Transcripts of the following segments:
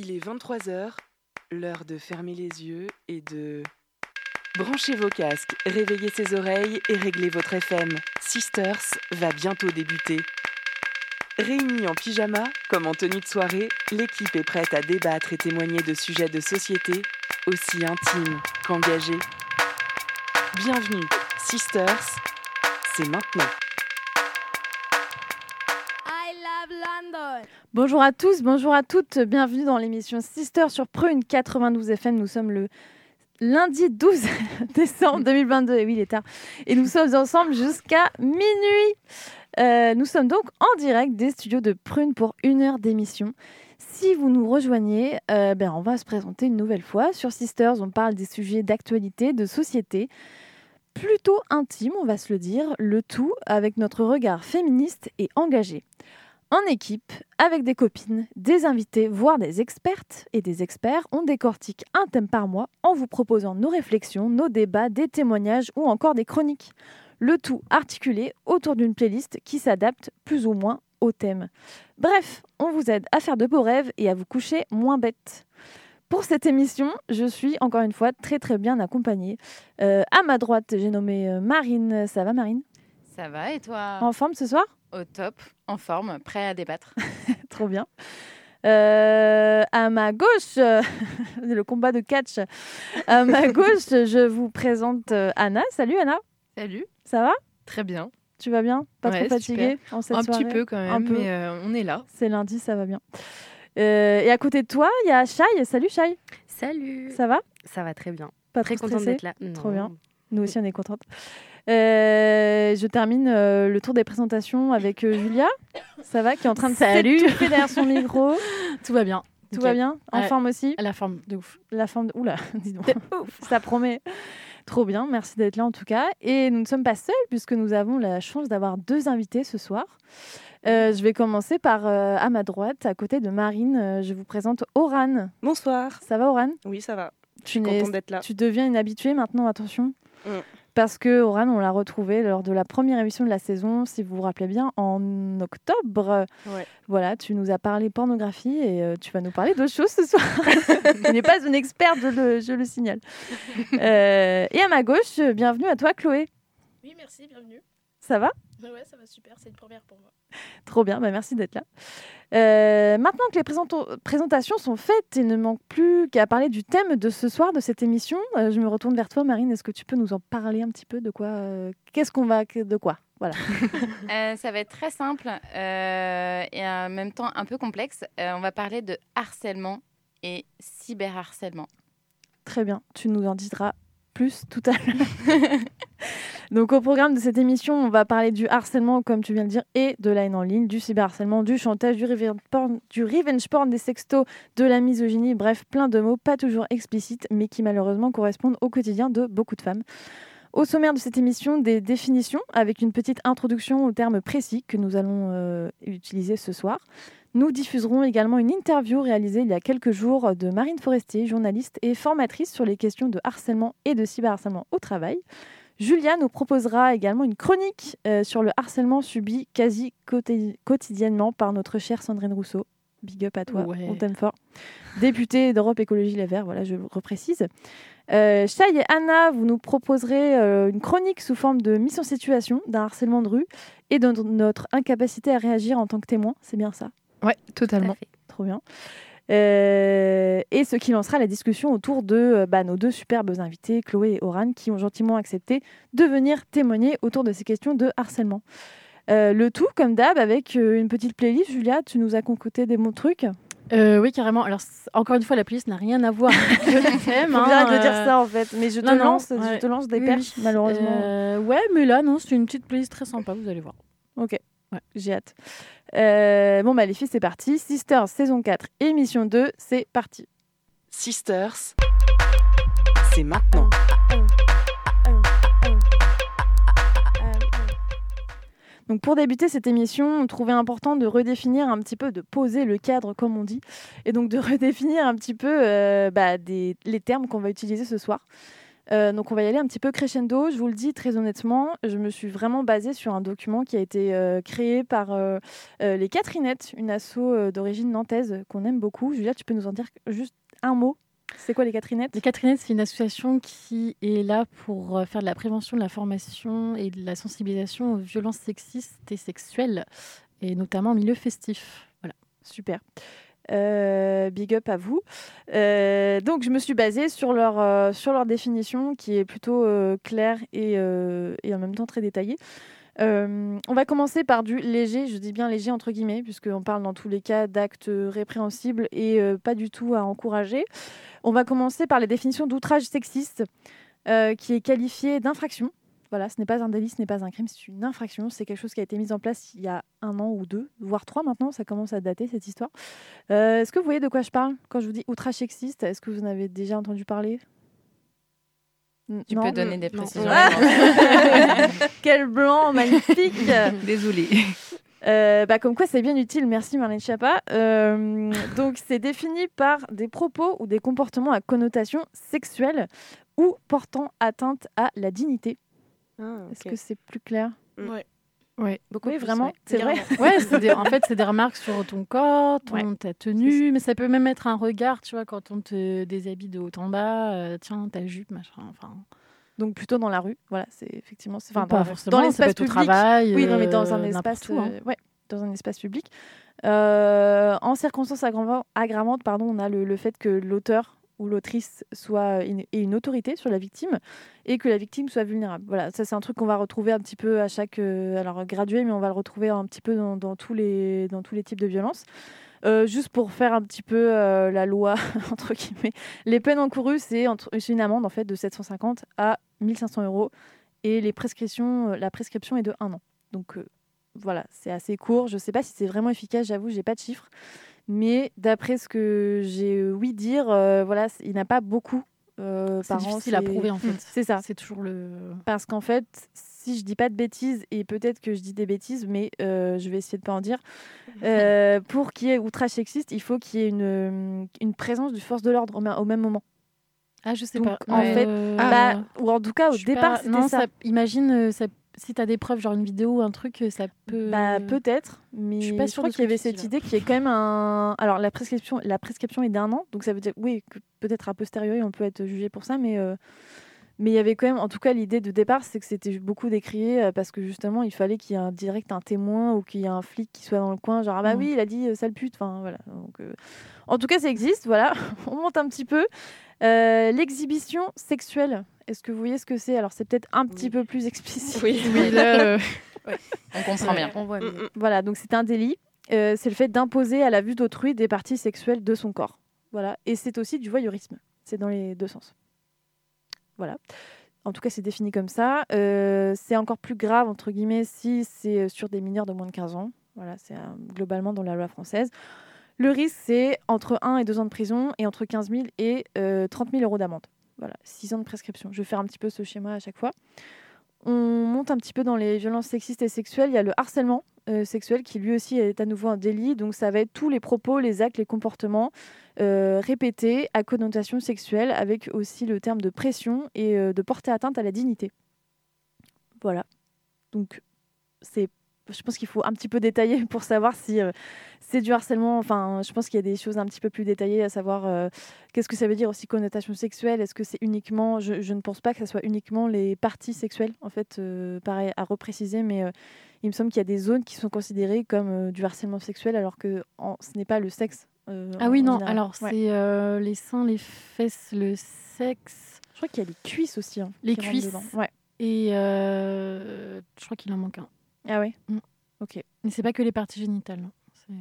Il est 23h, l'heure de fermer les yeux et de... Branchez vos casques, réveillez ses oreilles et réglez votre FM. Sisters va bientôt débuter. Réunis en pyjama, comme en tenue de soirée, l'équipe est prête à débattre et témoigner de sujets de société aussi intimes qu'engagés. Bienvenue, Sisters, c'est maintenant. Bonjour à tous, bonjour à toutes, bienvenue dans l'émission Sister sur Prune 92 FM. Nous sommes le lundi 12 décembre 2022, et oui, il est tard. Et nous sommes ensemble jusqu'à minuit. Euh, nous sommes donc en direct des studios de Prune pour une heure d'émission. Si vous nous rejoignez, euh, ben, on va se présenter une nouvelle fois. Sur Sisters, on parle des sujets d'actualité, de société, plutôt intimes, on va se le dire, le tout avec notre regard féministe et engagé en équipe, avec des copines, des invités, voire des expertes et des experts, on décortique un thème par mois en vous proposant nos réflexions, nos débats, des témoignages ou encore des chroniques. Le tout articulé autour d'une playlist qui s'adapte plus ou moins au thème. Bref, on vous aide à faire de beaux rêves et à vous coucher moins bête. Pour cette émission, je suis encore une fois très très bien accompagnée. Euh, à ma droite, j'ai nommé euh, Marine. Ça va Marine? Ça va et toi? En forme ce soir? Au top, en forme, prêt à débattre. Trop bien. Euh, à ma gauche, euh, le combat de catch. À ma gauche, je vous présente euh, Anna. Salut Anna, Salut, ça va? Très bien. Tu vas bien? Pas Ouais, trop fatiguée en cette un petit peu quand même, Un peu. mais euh, on est là. C'est lundi, ça va bien. Euh, et à côté de toi, il y a Shai. Salut Shai, Salut ça va? Ça va très bien. Pas Très trop contente d'être là. Trop Non. bien. Nous aussi, on est contente. Euh, je termine euh, le tour des présentations avec euh, Julia. Ça va Qui est en train de Salut. s'étouffer derrière son micro. Tout va bien. Tout va bien? En Ouais. forme aussi? La forme de ouf. La forme de... Oula, dis donc. Ça promet. Trop bien, merci d'être là en tout cas. Et nous ne sommes pas seuls puisque nous avons la chance d'avoir deux invités ce soir. Euh, je vais commencer par euh, à ma droite, à côté de Marine. euh, je vous présente Oran. Bonsoir. Ça va Oran? Oui, ça va. tu, Je suis n'es- contente d'être là. tu deviens une habituée maintenant, attention. Mm. Parce que Oran, on l'a retrouvé lors de la première émission de la saison, si vous vous rappelez bien, en octobre. Ouais. Voilà, tu nous as parlé pornographie et euh, tu vas nous parler d'autres choses ce soir. tu n'es pas une experte, je le, je le signale. Euh, et à ma gauche, bienvenue à toi, Chloé. Oui, merci, bienvenue. Ça va? Ouais, ouais, ça va super, c'est une première pour moi. Trop bien, bah merci d'être là. Euh, maintenant que les présentations sont faites, il ne manque plus qu'à parler du thème de ce soir, de cette émission. Euh, je me retourne vers toi, Marine. Est-ce que tu peux nous en parler un petit peu de quoi euh, Qu'est-ce qu'on va. De quoi? Voilà. Ça va être très simple et en même temps un peu complexe. On va parler de harcèlement et cyberharcèlement. Très bien. Tu nous en diras plus tout à l'heure. Donc, au programme de cette émission, on va parler du harcèlement, comme tu viens de dire, et de la haine en ligne, du cyberharcèlement, du chantage, du revenge porn, des sextos, de la misogynie, bref, plein de mots pas toujours explicites, mais qui malheureusement correspondent au quotidien de beaucoup de femmes. Au sommaire de cette émission, des définitions avec une petite introduction aux termes précis que nous allons euh, utiliser ce soir. Nous diffuserons également une interview réalisée il y a quelques jours de Marine Forestier, journaliste et formatrice sur les questions de harcèlement et de cyberharcèlement au travail. Julia nous proposera également une chronique euh, sur le harcèlement subi quasi quoti- quotidiennement par notre chère Sandrine Rousseau. Big up à toi, Ouais. on t'aime fort. Députée d'Europe Écologie Les Verts, voilà, je le reprécise. Euh, Shai et Anna, vous nous proposerez euh, une chronique sous forme de mise en situation d'un harcèlement de rue et de notre incapacité à réagir en tant que témoin. C'est bien ça? À totalement. Trop bien. Euh, et ce qui lancera la discussion autour de euh, bah, nos deux superbes invités, Chloé et Oran, qui ont gentiment accepté de venir témoigner autour de ces questions de harcèlement. Euh, le tout, comme d'hab, avec une petite playlist. Julia, tu nous as concocté des bons trucs? Euh, oui, carrément. Alors, encore une fois, la playlist n'a rien à voir avec le thème. Hein, bien de dire ça en fait, mais je te non, non, lance, je te lance des oui, perches, oui. malheureusement. Euh, ouais, mais là, non, c'est une petite playlist très sympa, vous allez voir. Ok, Ouais. j'ai hâte. Euh, bon bah les filles, c'est parti. Sisters saison 4, émission 2, c'est parti. Sisters, c'est maintenant. Donc pour débuter cette émission, on trouvait important de redéfinir un petit peu, de poser le cadre comme on dit, et donc de redéfinir un petit peu euh, bah, des- les termes qu'on va utiliser ce soir. Euh, donc on va y aller un petit peu crescendo. Je vous le dis très honnêtement, je me suis vraiment basée sur un document qui a été euh, créé par euh, les Catherinettes, une asso d'origine nantaise qu'on aime beaucoup. Julia, tu peux nous en dire juste un mot? C'est quoi les Catherinettes Les Catherine, c'est une association qui est là pour faire de la prévention, de la formation et de la sensibilisation aux violences sexistes et sexuelles, et notamment en milieu festif. Voilà. Super. Euh, big up à vous. Euh, donc, je me suis basée sur leur, euh, sur leur définition qui est plutôt claire et, et en même temps très détaillée. On va commencer par du léger, je dis bien léger entre guillemets, puisqu'on parle dans tous les cas d'actes répréhensibles et pas du tout à encourager. On va commencer par les définitions d'outrage sexiste, qui est qualifié d'infraction. Voilà, ce n'est pas un délit, ce n'est pas un crime, c'est une infraction. C'est quelque chose qui a été mis en place il y a un an ou deux, voire trois maintenant. Ça commence à dater cette histoire. Euh, Est-ce que vous voyez de quoi je parle quand je vous dis outrage sexiste Est-ce que vous en avez déjà entendu parler? Tu Non peux donner des précisions. Ah Quel blanc magnifique Désolée. Euh, bah, comme quoi, c'est bien utile. Merci Marlène Schiappa. Euh, donc, c'est défini par des propos ou des comportements à connotation sexuelle ou portant atteinte à la dignité. Est-ce que c'est plus clair Ouais. Ouais. Oui, vraiment, c'est vrai. Ouais, c'est des- en fait, c'est des remarques sur ton corps, ton, Ouais. ta tenue, mais ça peut même être un regard, tu vois, quand on te déshabille de haut en bas, euh, tiens, ta jupe, machin, enfin... Donc, plutôt dans la rue. Voilà, c'est effectivement. c'est- Enfin, pas dans, forcément, dans l'espace être au public. travail, Oui, non, mais dans euh, un espace, où, hein. euh, ouais, dans un espace public. Euh, en circonstances aggravan- aggravantes, pardon, on a le, le fait que l'auteur ou l'autrice soit une, une autorité sur la victime et que la victime soit vulnérable. Voilà, ça c'est un truc qu'on va retrouver un petit peu à chaque, euh, alors gradué, mais on va le retrouver un petit peu dans, tous les dans tous les types de violences. Euh, juste pour faire un petit peu euh, la loi entre guillemets, les peines encourues c'est une amende en fait de 750 à 1500 euros et les prescriptions, la prescription est de un an. Donc voilà, c'est assez court. Je ne sais pas si c'est vraiment efficace, j'avoue, j'ai pas de chiffres. Mais d'après ce que j'ai euh, ouï dire, euh, voilà, il n'a pas beaucoup euh, C'est an, difficile à prouver, en fait. C'est ça. C'est toujours le... Parce qu'en fait, si je dis pas de bêtises, et peut-être que je dis des bêtises, mais euh, je vais essayer de pas en dire, euh, pour qu'il y ait outrage sexiste, il faut qu'il y ait une, une présence du force de l'ordre au, même moment. Ah, je sais Donc, pas. en fait, Euh, Bah, ou en tout cas, au départ, pas- c'était non, ça. Imagine, ça- si tu as des preuves, genre une vidéo ou un truc, euh, ça peut... Bah, peut-être, mais je suis pas sûre crois qu'il y avait cette idée qui est quand même un. Alors, la prescription, la prescription est d'un an, donc ça veut dire, oui, peut-être a posteriori, on peut être jugé pour ça, mais. euh, Mais il y avait quand même, en tout cas, l'idée de départ, c'est que c'était beaucoup décrié euh, parce que justement, il fallait qu'il y ait un direct un témoin ou qu'il y ait un flic qui soit dans le coin, genre ah bah Mm. oui, il a dit euh, sale pute. Enfin voilà. Donc, euh, En tout cas, ça existe. Voilà, on monte un petit peu. Euh, L'exhibition sexuelle. Est-ce que vous voyez ce que c'est? Alors c'est peut-être un petit peu plus explicite. Oui, Oui, là, euh, on comprend bien. on voit. Mm, mais- mm. Voilà, donc c'est un délit. Euh, c'est le fait d'imposer à la vue d'autrui des parties sexuelles de son corps. Voilà, et c'est aussi du voyeurisme. C'est dans les deux sens. Voilà. En tout cas, c'est défini comme ça. Euh, c'est encore plus grave, entre guillemets, si c'est euh, sur des mineurs de moins de 15 ans. Voilà, c'est globalement dans la loi française. Le risque, c'est entre 1 et 2 ans de prison et entre 15 000 et euh, 30 000 euros d'amende. Voilà, 6 ans de prescription. Je vais faire un petit peu ce schéma à chaque fois. On monte un petit peu dans les violences sexistes et sexuelles. Il y a le harcèlement euh, sexuel qui lui aussi est à nouveau un délit. Donc ça va être tous les propos, les actes, les comportements euh, à connotation sexuelle avec aussi le terme de pression et euh, de porter atteinte à la dignité. Voilà. Donc c'est je pense qu'il faut un petit peu détailler pour savoir si euh, c'est du harcèlement. Enfin, je pense qu'il y a des choses un petit peu plus détaillées, à savoir euh, qu'est-ce que ça veut dire aussi connotation sexuelle. Est-ce que c'est uniquement, je, ne pense pas que ce soit uniquement les parties sexuelles, en fait, pareil à repréciser, mais il me semble qu'il y a des zones qui sont considérées comme du harcèlement sexuel, alors que ce n'est pas le sexe. Euh, Ah oui, non, alors Ouais. c'est euh, les seins, les fesses, le sexe Je crois qu'il y a les cuisses aussi. hein, Les cuisses. Ouais. et euh, je crois qu'il en manque un. Ah ouais. Mm. Ok. Mais c'est pas que les parties génitales. non. Euh,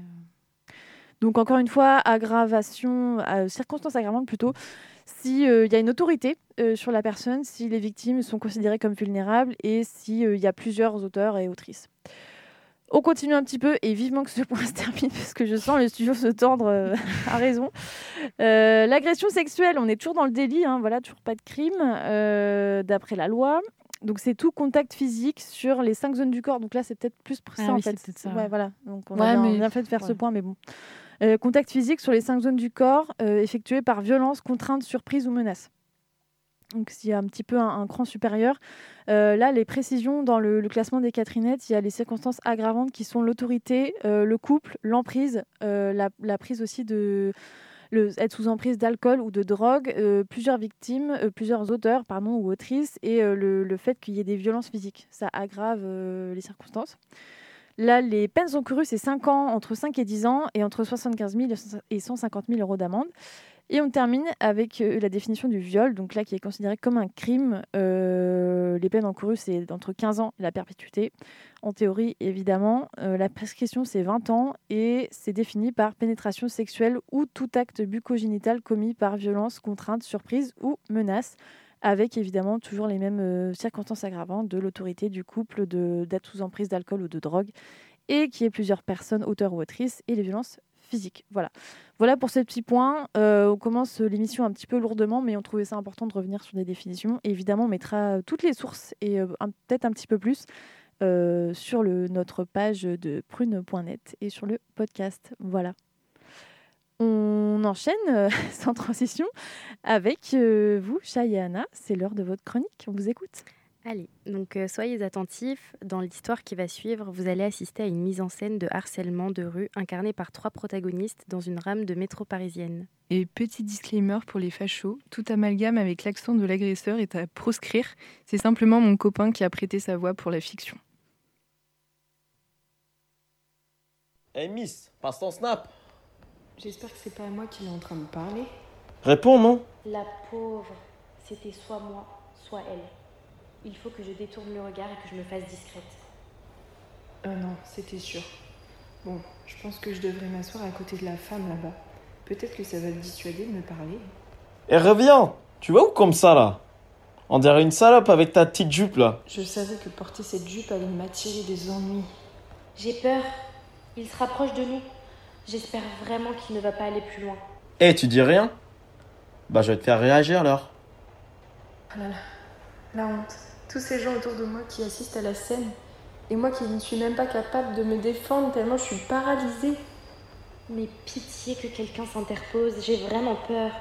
Donc encore une fois, aggravation, circonstance aggravante plutôt, si il y a une autorité sur la personne, si les victimes sont considérées comme vulnérables et si il y a plusieurs auteurs et autrices. On continue un petit peu et vivement que ce point se termine parce que je sens le studio se tordre euh, à raison. Euh, L'agression sexuelle, on est toujours dans le délit, hein, voilà, toujours pas de crime euh, d'après la loi. Donc c'est tout contact physique sur les cinq zones du corps. Donc là c'est peut-être plus pour ça Ah en oui, fait. c'est peut-être ça, Ouais, ouais. voilà. Donc on Ouais, a bien, fait de faire ce point, mais bon. Contact physique sur les cinq zones du corps effectué par violence, contrainte, surprise ou menace. Donc c'est un petit peu un, cran supérieur. là, les précisions dans le, classement des Catherinettes, il y a les circonstances aggravantes qui sont l'autorité, le couple, l'emprise, la, prise aussi de être sous emprise d'alcool ou de drogue, euh, plusieurs victimes, euh, plusieurs auteurs pardon, ou autrices, et euh, le, fait qu'il y ait des violences physiques. Ça aggrave les circonstances. Là, les peines encourues, c'est 5 ans, entre 5 et 10 ans, et entre 75 000 et 150 000 euros d'amende. Et on termine avec euh, la définition du viol, donc là qui est considéré comme un crime. Euh, les peines encourues, c'est entre 15 ans et la perpétuité. En théorie, évidemment, euh, la prescription, c'est 20 ans et c'est défini par pénétration sexuelle ou tout acte bucogénital commis par violence, contrainte, surprise ou menace, avec évidemment toujours les mêmes circonstances aggravantes de l'autorité du couple, d'être sous emprise d'alcool ou de drogue, et qui est plusieurs personnes, auteurs ou autrices, et les violences physique. Voilà. Voilà pour ces petits points. Euh, on commence l'émission un petit peu lourdement, mais on trouvait ça important de revenir sur des définitions. évidemment, on mettra toutes les sources et euh, peut-être un petit peu plus euh, sur notre page de prune.net et sur le podcast. Voilà. On enchaîne sans transition avec vous, Chayana. C'est l'heure de votre chronique. On vous écoute. Allez, donc euh, soyez attentifs. Dans l'histoire qui va suivre, vous allez assister à une mise en scène de harcèlement de rue incarnée par trois protagonistes dans une rame de métro parisienne. Et petit disclaimer pour les fachos, tout amalgame avec l'accent de l'agresseur est à proscrire. C'est simplement mon copain qui a prêté sa voix pour la fiction. Hey Miss, passe ton snap J'espère que c'est pas à moi qu'il est en train de parler. Réponds, non La pauvre, c'était soit moi, soit elle. Il faut que je détourne le regard et que je me fasse discrète. Ah non, c'était sûr. Bon, je pense que je devrais m'asseoir à côté de la femme là-bas. Peut-être que ça va le dissuader de me parler. Et reviens Tu vas où comme ça là? On dirait une salope avec ta petite jupe là. Je savais que porter cette jupe allait m'attirer des ennuis. J'ai peur. Il se rapproche de nous. J'espère vraiment qu'il ne va pas aller plus loin. Eh, tu dis rien? Bah, je vais te faire réagir alors. Oh là là, la honte tous ces gens autour de moi qui assistent à la scène, et moi qui ne suis même pas capable de me défendre tellement je suis paralysée. Mais pitié que quelqu'un s'interpose, j'ai vraiment peur.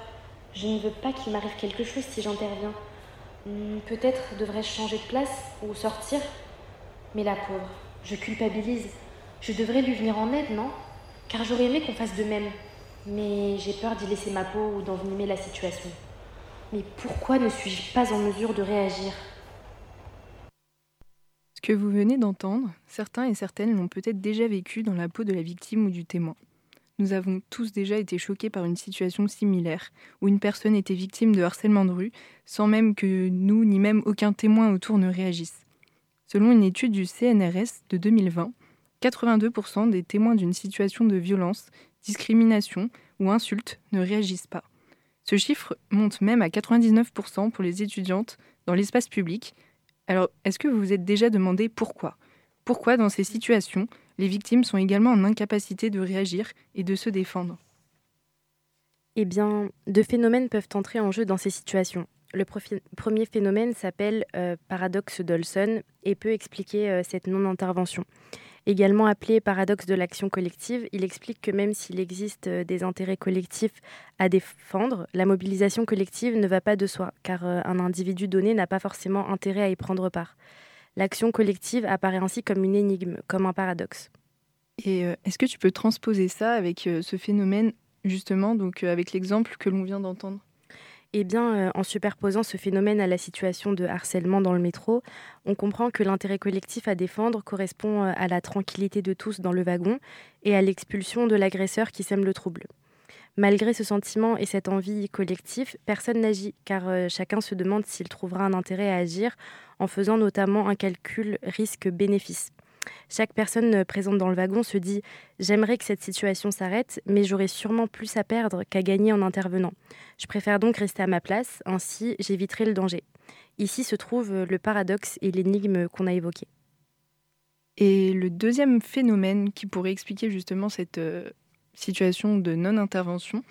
Je ne veux pas qu'il m'arrive quelque chose si j'interviens. Hmm, peut-être devrais-je changer de place ou sortir Mais la pauvre, je culpabilise. Je devrais lui venir en aide, non? Car j'aurais aimé qu'on fasse de même. Mais j'ai peur d'y laisser ma peau ou d'envenimer la situation. Mais pourquoi ne suis-je pas en mesure de réagir? Que vous venez d'entendre, certains et certaines l'ont peut-être déjà vécu dans la peau de la victime ou du témoin. Nous avons tous déjà été choqués par une situation similaire, où une personne était victime de harcèlement de rue, sans même que nous ni même aucun témoin autour ne réagisse. Selon une étude du CNRS de 2020, 82% des témoins d'une situation de violence, discrimination ou insulte ne réagissent pas. Ce chiffre monte même à 99% pour les étudiantes dans l'espace public, alors, est-ce que vous vous êtes déjà demandé pourquoi? Pourquoi, dans ces situations, les victimes sont également en incapacité de réagir et de se défendre? Eh bien, deux phénomènes peuvent entrer en jeu dans ces situations. Le premier phénomène s'appelle euh, paradoxe d'Olson et peut expliquer euh, cette non-intervention. Également appelé paradoxe de l'action collective, il explique que même s'il existe euh, des intérêts collectifs à défendre, la mobilisation collective ne va pas de soi, car euh, un individu donné n'a pas forcément intérêt à y prendre part. L'action collective apparaît ainsi comme une énigme, comme un paradoxe. Et euh, est-ce que tu peux transposer ça avec ce phénomène, justement, donc avec l'exemple que l'on vient d'entendre? Eh bien, euh, en superposant ce phénomène à la situation de harcèlement dans le métro, on comprend que l'intérêt collectif à défendre correspond euh, à la tranquillité de tous dans le wagon et à l'expulsion de l'agresseur qui sème le trouble. Malgré ce sentiment et cette envie collective, personne n'agit car euh, chacun se demande s'il trouvera un intérêt à agir en faisant notamment un calcul risque-bénéfice. Chaque personne présente dans le wagon se dit J'aimerais que cette situation s'arrête, mais j'aurais sûrement plus à perdre qu'à gagner en intervenant. Je préfère donc rester à ma place, ainsi j'éviterai le danger. Ici se trouve le paradoxe et l'énigme qu'on a évoqué. Et le deuxième phénomène qui pourrait expliquer justement cette euh, situation de non-intervention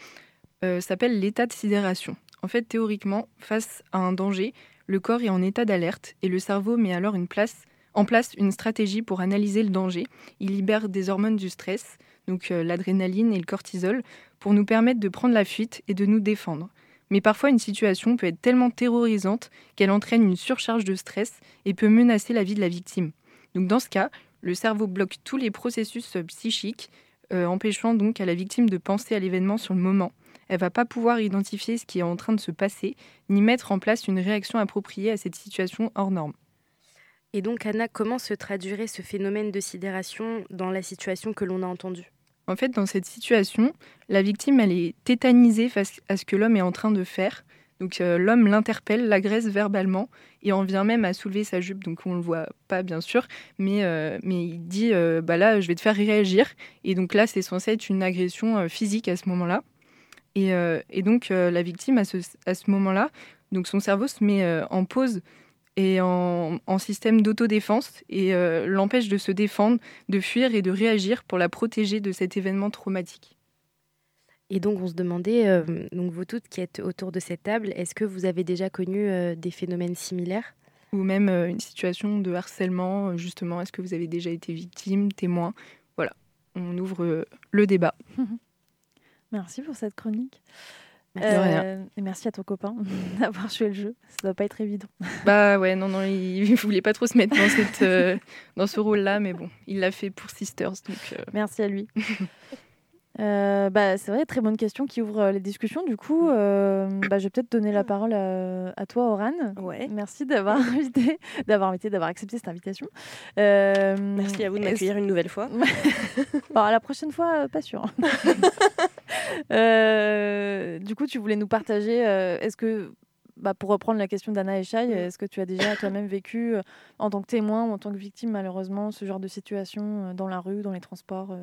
euh, s'appelle l'état de sidération. En fait, théoriquement, face à un danger, le corps est en état d'alerte et le cerveau met alors une place en place une stratégie pour analyser le danger. Il libère des hormones du stress, donc euh, l'adrénaline et le cortisol, pour nous permettre de prendre la fuite et de nous défendre. Mais parfois, une situation peut être tellement terrorisante qu'elle entraîne une surcharge de stress et peut menacer la vie de la victime. Donc dans ce cas, le cerveau bloque tous les processus psychiques, euh, empêchant donc à la victime de penser à l'événement sur le moment. Elle va pas pouvoir identifier ce qui est en train de se passer, ni mettre en place une réaction appropriée à cette situation hors norme. Et donc, Anna, comment se traduirait ce phénomène de sidération dans la situation que l'on a entendue? En fait, dans cette situation, la victime, elle est tétanisée face à ce que l'homme est en train de faire. Donc euh, l'homme l'interpelle, l'agresse verbalement et en vient même à soulever sa jupe. Donc on ne le voit pas bien sûr, mais, euh, mais il dit euh, bah là je vais te faire réagir. Et donc là c'est censé être une agression physique à ce moment-là. Et, et donc la victime à ce, à ce moment-là, donc son cerveau se met en pause et en, en système d'autodéfense et l'empêche de se défendre, de fuir et de réagir pour la protéger de cet événement traumatique. Et donc, on se demandait, euh, donc vous toutes qui êtes autour de cette table, est-ce que vous avez déjà connu euh, des phénomènes similaires? Ou même euh, une situation de harcèlement, justement, est-ce que vous avez déjà été victime, témoin? Voilà, on ouvre le débat. Merci pour cette chronique. Merci, et merci à ton copain d'avoir joué le jeu. Ça doit pas être évident. Bah ouais, non, non, il, ne voulait pas trop se mettre dans, cette, dans ce rôle-là, mais bon, il l'a fait pour Sisters. Donc, Merci à lui. Euh, bah, c'est vrai, très bonne question qui ouvre euh, les discussions. Du coup, euh, bah, je vais peut-être donner la parole à, toi, Oran. Ouais. Merci d'avoir invité, d'avoir invité, d'avoir accepté cette invitation. Merci à vous de m'accueillir une nouvelle fois. bon, la prochaine fois, pas sûr. Du coup, tu voulais nous partager. est-ce que bah, pour reprendre la question d'Anna Echai, est-ce que tu as déjà toi-même vécu en tant que témoin ou en tant que victime, malheureusement, ce genre de situation dans la rue, dans les transports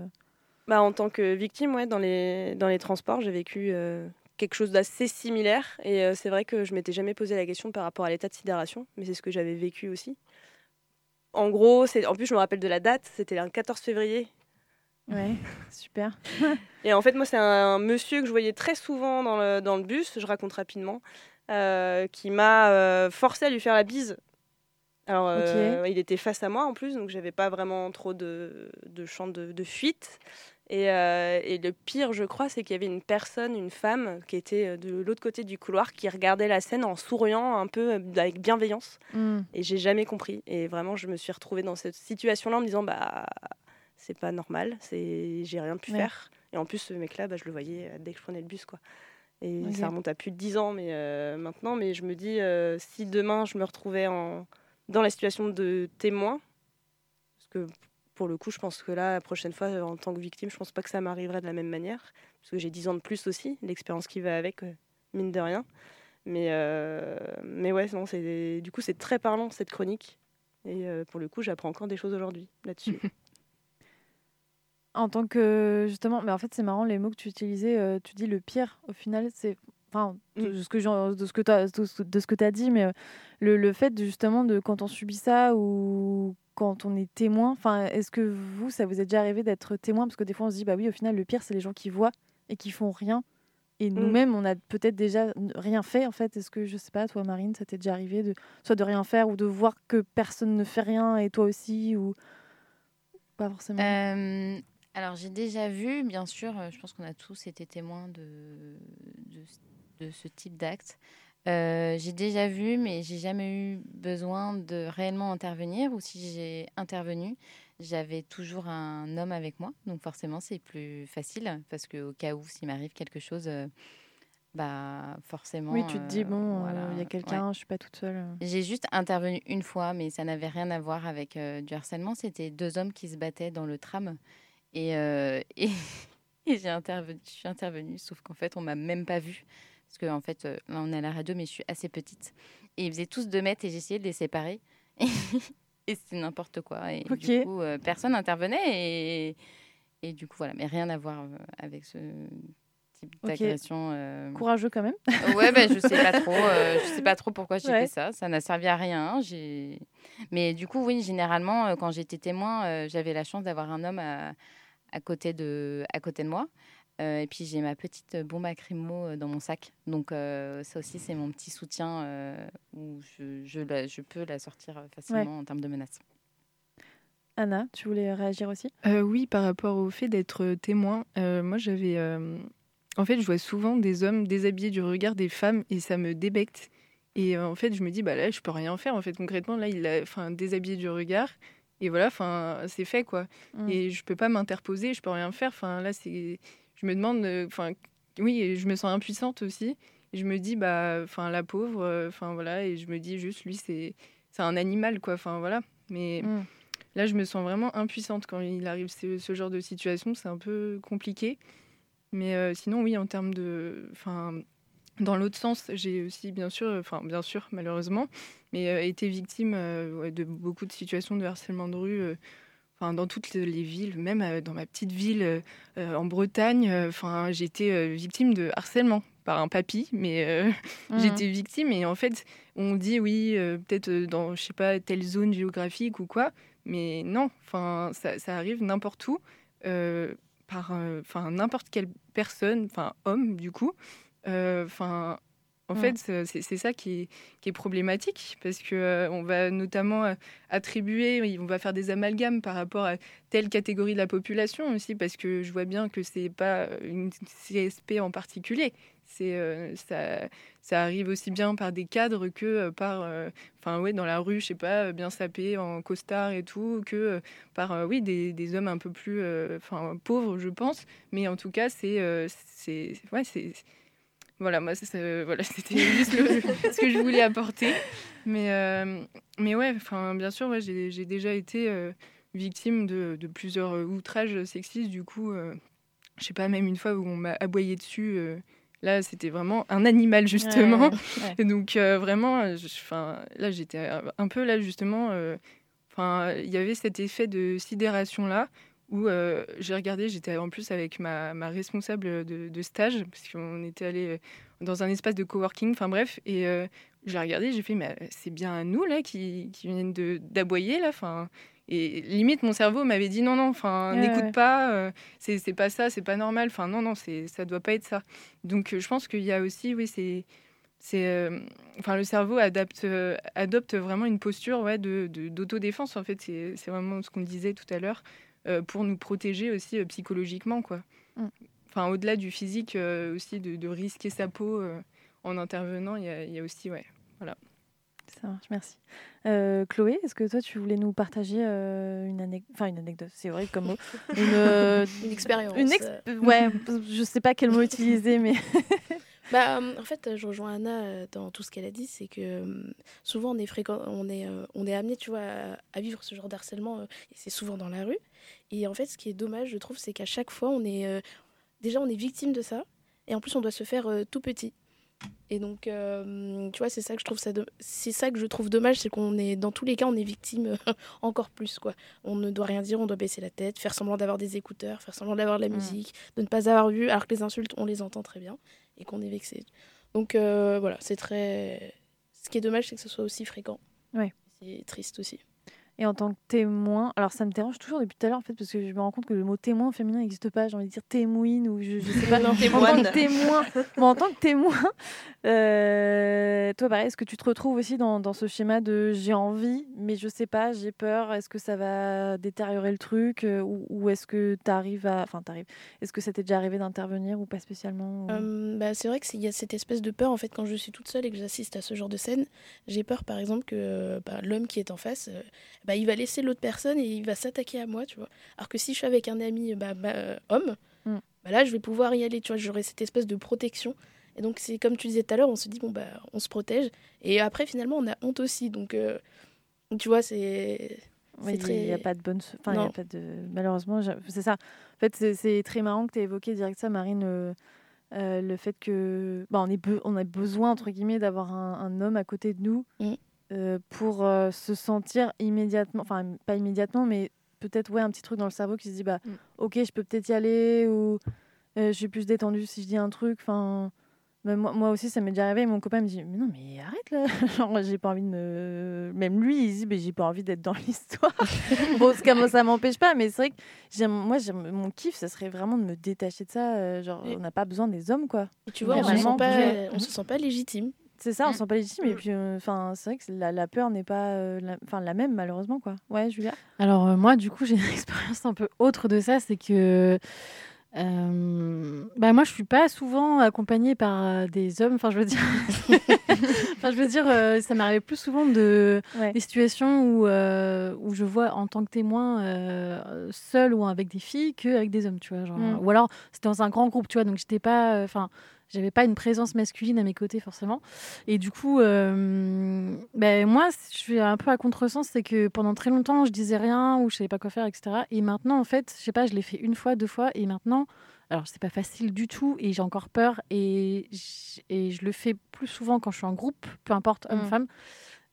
bah, en tant que victime, ouais, dans, les, dans les transports, j'ai vécu euh, quelque chose d'assez similaire. Et euh, c'est vrai que je m'étais jamais posé la question par rapport à l'état de sidération, mais c'est ce que j'avais vécu aussi. En gros, en plus, je me rappelle de la date, c'était le 14 février. Ouais, super. et en fait, moi, c'est un, monsieur que je voyais très souvent dans le, dans le bus, je raconte rapidement, euh, qui m'a forcé à lui faire la bise alors, il était face à moi en plus, donc j'avais pas vraiment trop de, de champ de, de fuite. Euh, et, le pire, je crois, c'est qu'il y avait une personne, une femme, qui était euh, de l'autre côté du couloir, qui regardait la scène en souriant un peu euh, avec bienveillance. Mm. Et j'ai jamais compris. Et vraiment, je me suis retrouvée dans cette situation-là en me disant, bah, c'est pas normal, c'est, j'ai rien pu faire. Et en plus, ce mec-là, bah, je le voyais dès que je prenais le bus, quoi. Et ça remonte à plus de 10 ans, mais maintenant, mais je me dis, si demain je me retrouvais en, dans la situation de témoin, parce que pour le coup, je pense que là, la prochaine fois, en tant que victime, je pense pas que ça m'arriverait de la même manière, parce que j'ai 10 ans de plus aussi, l'expérience qui va avec, euh, mine de rien. Mais, euh, mais ouais, non, c'est, du coup, c'est très parlant, cette chronique. Et euh, pour le coup, j'apprends encore des choses aujourd'hui là-dessus. en tant que, justement, mais en fait, c'est marrant les mots que tu utilisais. tu dis le pire, au final, c'est enfin de, mmh. ce que de ce que tu as de ce que as dit mais le, le, fait justement de quand on subit ça ou quand on est témoin enfin est-ce que vous ça vous est déjà arrivé d'être témoin? Parce que des fois on se dit bah oui au final le pire c'est les gens qui voient et qui font rien et mmh. nous-mêmes on a peut-être déjà rien fait en fait est-ce que je sais pas toi Marine ça t'est déjà arrivé de soit de rien faire ou de voir que personne ne fait rien et toi aussi ou pas forcément? Alors j'ai déjà vu, bien sûr, je pense qu'on a tous été témoins de, de de ce type d'acte. Euh, j'ai déjà vu, mais j'ai jamais eu besoin de réellement intervenir. Ou si j'ai intervenu, j'avais toujours un homme avec moi. Donc forcément, c'est plus facile parce qu'au cas où s'il m'arrive quelque chose, euh, bah forcément. Oui, tu te dis euh, bon, il y a quelqu'un, je je suis pas toute seule. J'ai juste intervenu une fois, mais ça n'avait rien à voir avec du harcèlement. C'était deux hommes qui se battaient dans le tram et, et, et j'ai intervenu. Je suis intervenue, sauf qu'en fait, on m'a même pas vue. Parce que, en fait, euh, là, on est à la radio, mais je suis assez petite. Et ils faisaient tous deux mètres et j'essayais de les séparer. et c'était n'importe quoi. Et du coup, euh, personne n'intervenait. Et, et du coup, voilà. Mais rien à voir euh, avec ce type d'agression. Courageux quand même. ouais, ben, je sais pas trop. je sais pas trop pourquoi j'ai fait ça. Ça n'a servi à rien. J'ai. Mais du coup, oui, généralement, quand j'étais témoin, j'avais la chance d'avoir un homme à, à, côté de, à côté de moi. Euh, et puis j'ai ma petite bombe à crimo euh, dans mon sac. Donc euh, ça aussi c'est mon petit soutien où je, je, je, peux la sortir facilement en termes de menaces. Anna, tu voulais réagir aussi? Oui, par rapport au fait d'être témoin, moi j'avais en fait, je vois souvent des hommes déshabillés du regard des femmes et ça me débecte. Et en fait, je me dis, bah là, je peux rien faire. En fait, concrètement, là, il a enfin, déshabillé du regard. Et voilà, enfin, c'est fait, quoi. Mm. Et je peux pas m'interposer, je peux rien faire. Enfin, là, c'est. Je me demande. Enfin, oui, et je me sens impuissante aussi. Et je me dis, bah, enfin, la pauvre, euh, enfin, voilà. Et je me dis juste, lui, c'est c'est un animal, quoi. Enfin, voilà. Mais Mm. là, je me sens vraiment impuissante quand il arrive ce, ce genre de situation. C'est un peu compliqué. Mais euh, sinon, oui, en termes de. Enfin, dans l'autre sens, j'ai aussi, bien sûr, enfin, bien sûr, malheureusement, mais euh, été victime euh, de beaucoup de situations de harcèlement de rue. euh, Enfin, dans toutes les villes, même euh, dans ma petite ville euh, euh, en Bretagne, euh, enfin, j'ai été euh, victime de harcèlement par un papy, mais euh, Mhm. j'étais victime et en fait, on dit oui, euh, peut-être euh, dans, je sais pas, telle zone géographique ou quoi, mais non, enfin, ça, ça arrive n'importe où, euh, par, euh, enfin, n'importe quelle personne, enfin, homme du coup, euh, enfin. en Mm. fait, c'est ça qui est, qui est problématique parce que euh, on va notamment euh, attribuer, on va faire des amalgames par rapport à telle catégorie de la population aussi parce que je vois bien que c'est pas une CSP en particulier. C'est euh, ça, ça arrive aussi bien par des cadres que euh, par, euh, enfin ouais, dans la rue, je sais pas, euh, bien sapé en costard et tout, que euh, par euh, oui des, des hommes un peu plus, euh, enfin pauvres, je pense. Mais en tout cas, c'est, euh, c'est, ouais, c'est voilà, moi, c'est- c'est- voilà, c'était juste le- ce que je voulais apporter. Mais, euh, mais ouais, bien sûr, ouais, j'ai j'ai déjà été euh, victime de, de plusieurs euh, outrages sexistes. Du coup, euh, je sais pas, même une fois où on m'a aboyé dessus. euh, là, c'était vraiment un animal, justement. Ouais, ouais, ouais. Et donc, euh, vraiment, euh, je- là, j'étais un- peu là, justement. euh, Enfin, il y avait cet effet de sidération là où euh, j'ai regardé, j'étais en plus avec ma, ma responsable de, de stage, parce qu'on était allé euh, dans un espace de coworking, enfin bref, et euh, j'ai regardé, j'ai fait, mais c'est bien à nous là qui, qui viennent d'aboyer là, enfin. Et limite, mon cerveau m'avait dit non, non, enfin, n'écoute ouais. pas, euh, c'est pas ça, c'est pas normal, enfin, non, non, ça doit pas être ça. Donc, je pense qu'il y a aussi, oui, c'est c'est euh, enfin le cerveau adapte euh, adopte vraiment une posture ouais de d'autodéfense en fait c'est vraiment ce qu'on disait tout à l'heure pour nous protéger aussi euh, psychologiquement quoi Mm. enfin au-delà du physique euh, aussi de, de risquer sa peau euh, en intervenant il y a, il y a aussi ouais voilà Ça marche, merci. Euh, Chloé, est-ce que toi tu voulais nous partager euh, une anecdote, enfin une anecdote, c'est vrai comme mot, une, euh, Une expérience, une ex- euh. ouais, je sais pas quel mot utiliser, mais Bah, euh, en fait, je rejoins Anna euh, dans tout ce qu'elle a dit, c'est que euh, souvent on est fréquent, on est, on est amené, tu vois, à, vivre ce genre d'harcèlement, et c'est souvent dans la rue. Et en fait, ce qui est dommage, je trouve, c'est qu'à chaque fois, on est, déjà, on est victime de ça, et en plus, on doit se faire tout petit. Et donc, euh, tu vois, c'est ça que je trouve ça, do- c'est ça que je trouve dommage, c'est qu'on est, dans tous les cas, on est victime encore plus, quoi. On ne doit rien dire, on doit baisser la tête, faire semblant d'avoir des écouteurs, faire semblant d'avoir de la Mm. musique, de ne pas avoir vu, alors que les insultes, on les entend très bien et qu'on est vexé. Donc euh, voilà, c'est très. Ce qui est dommage, c'est que ce soit aussi fréquent. Ouais. C'est triste aussi. Et en tant que témoin, alors ça me dérange toujours depuis tout à l'heure en fait parce que je me rends compte que le mot témoin féminin n'existe pas. J'ai envie de dire témoine ou je, je sais pas. Non, en tant que témoin, bon, en tant que témoin, euh, toi pareil, est-ce que tu te retrouves aussi dans, dans ce schéma de j'ai envie mais je sais pas, j'ai peur. Est-ce que ça va détériorer le truc euh, ou, ou est-ce que tu arrives à, enfin t'arrives. Est-ce que ça t'est déjà arrivé d'intervenir ou pas spécialement ou- Euh, bah, c'est vrai qu'il y a cette espèce de peur en fait quand je suis toute seule et que j'assiste à ce genre de scène. J'ai peur par exemple que bah, l'homme qui est en face, euh, bah, il va laisser l'autre personne et il va s'attaquer à moi, tu vois. Alors que si je suis avec un ami bah, bah, euh, homme, Mm. bah, là je vais pouvoir y aller, tu vois. J'aurai cette espèce de protection. Et donc c'est comme tu disais tout à l'heure, on se dit bon bah on se protège et après finalement on a honte aussi. Donc euh, tu vois c'est il n'y a pas de bonne. so- Enfin, il y a Non. pas de. Malheureusement, c'est ça. En fait, c'est- très marrant que tu aies évoqué direct ça, Marine. euh, euh, le fait que. Bah, on, est be- on a besoin, entre guillemets, d'avoir un, un homme à côté de nous Mm. Euh, pour euh, se sentir immédiatement. Enfin, pas immédiatement, mais peut-être, ouais, un petit truc dans le cerveau qui se dit, bah, Mm. ok, je peux peut-être y aller ou euh, je suis plus détendue si je dis un truc. Enfin. moi, moi aussi, ça m'est déjà arrivé. Mon copain me dit Mais non, mais arrête là. Genre, j'ai pas envie de me. Même lui, il dit Mais j'ai pas envie d'être dans l'histoire. bon, ce ça m'empêche pas, mais c'est vrai que moi, mon kiff, ça serait vraiment de me détacher de ça. genre, Et- on n'a pas besoin des hommes, quoi. Et tu vois, on se, sent pas, on se sent pas légitime. C'est ça, on Mm. se sent pas légitime. Et puis, euh, enfin, c'est vrai que la, la peur n'est pas euh, la, enfin, la même, malheureusement, quoi. Ouais, Julia? Alors euh, moi, du coup, j'ai une expérience un peu autre de ça, c'est que Euh, bah moi, je suis pas souvent accompagnée par euh, des hommes. Enfin, je veux dire, enfin, je veux dire, euh, ça m'arrivait plus souvent de des situations où où je vois en tant que témoin seul ou avec des filles qu'avec des hommes, tu vois. Genre, Mm. Ou alors c'était dans un grand groupe, tu vois. Donc j'étais pas, enfin, j'avais pas une présence masculine à mes côtés forcément. Et du coup, euh, ben moi, je suis un peu à contresens, c'est que pendant très longtemps, je disais rien ou je savais pas quoi faire, etc. Et maintenant, en fait, je sais pas, je l'ai fait une fois, deux fois, et maintenant, alors c'est pas facile du tout, et j'ai encore peur, et et je le fais plus souvent quand je suis en groupe, peu importe homme Mm.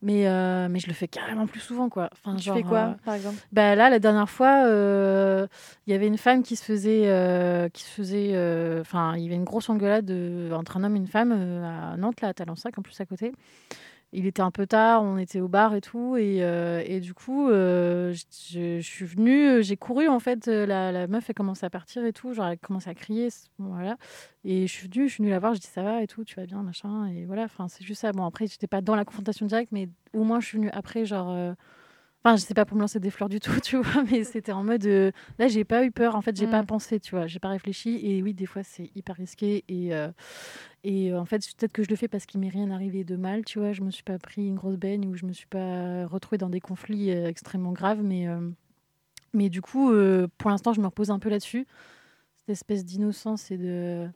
Mais, euh, mais je le fais carrément plus souvent, quoi. Enfin, Tu genre, fais quoi, euh, par exemple? bah là, la dernière fois, euh, il y avait une femme qui se faisait, qui se faisait, enfin, il y avait une grosse engueulade entre un homme et une femme à Nantes, là, à Talensac, en plus à côté. Il était un peu tard, on était au bar et tout, et, euh, et du coup, euh, je, suis venue, euh, j'ai couru en fait, la, la meuf elle commençait à partir et tout, genre elle commençait à crier, voilà. Et je suis venue, je suis venue la voir, je dis ça va et tout, tu vas bien, machin, et voilà. C'est juste ça. Bon après, j'étais pas dans la confrontation directe, mais au moins je suis venue après, genre. Enfin, je sais pas pour me lancer des fleurs du tout, tu vois, mais c'était en mode. euh, là, j'ai pas eu peur, en fait, j'ai Mm. pas pensé, tu vois, j'ai pas réfléchi. Et oui, des fois, c'est hyper risqué. Et, euh, et euh, en fait, peut-être que je le fais parce qu'il m'est rien arrivé de mal, tu vois. Je me suis pas pris une grosse baigne ou je me suis pas retrouvée dans des conflits euh, extrêmement graves. Mais, mais du coup, pour l'instant, je me repose un peu là-dessus. Cette espèce d'innocence et de.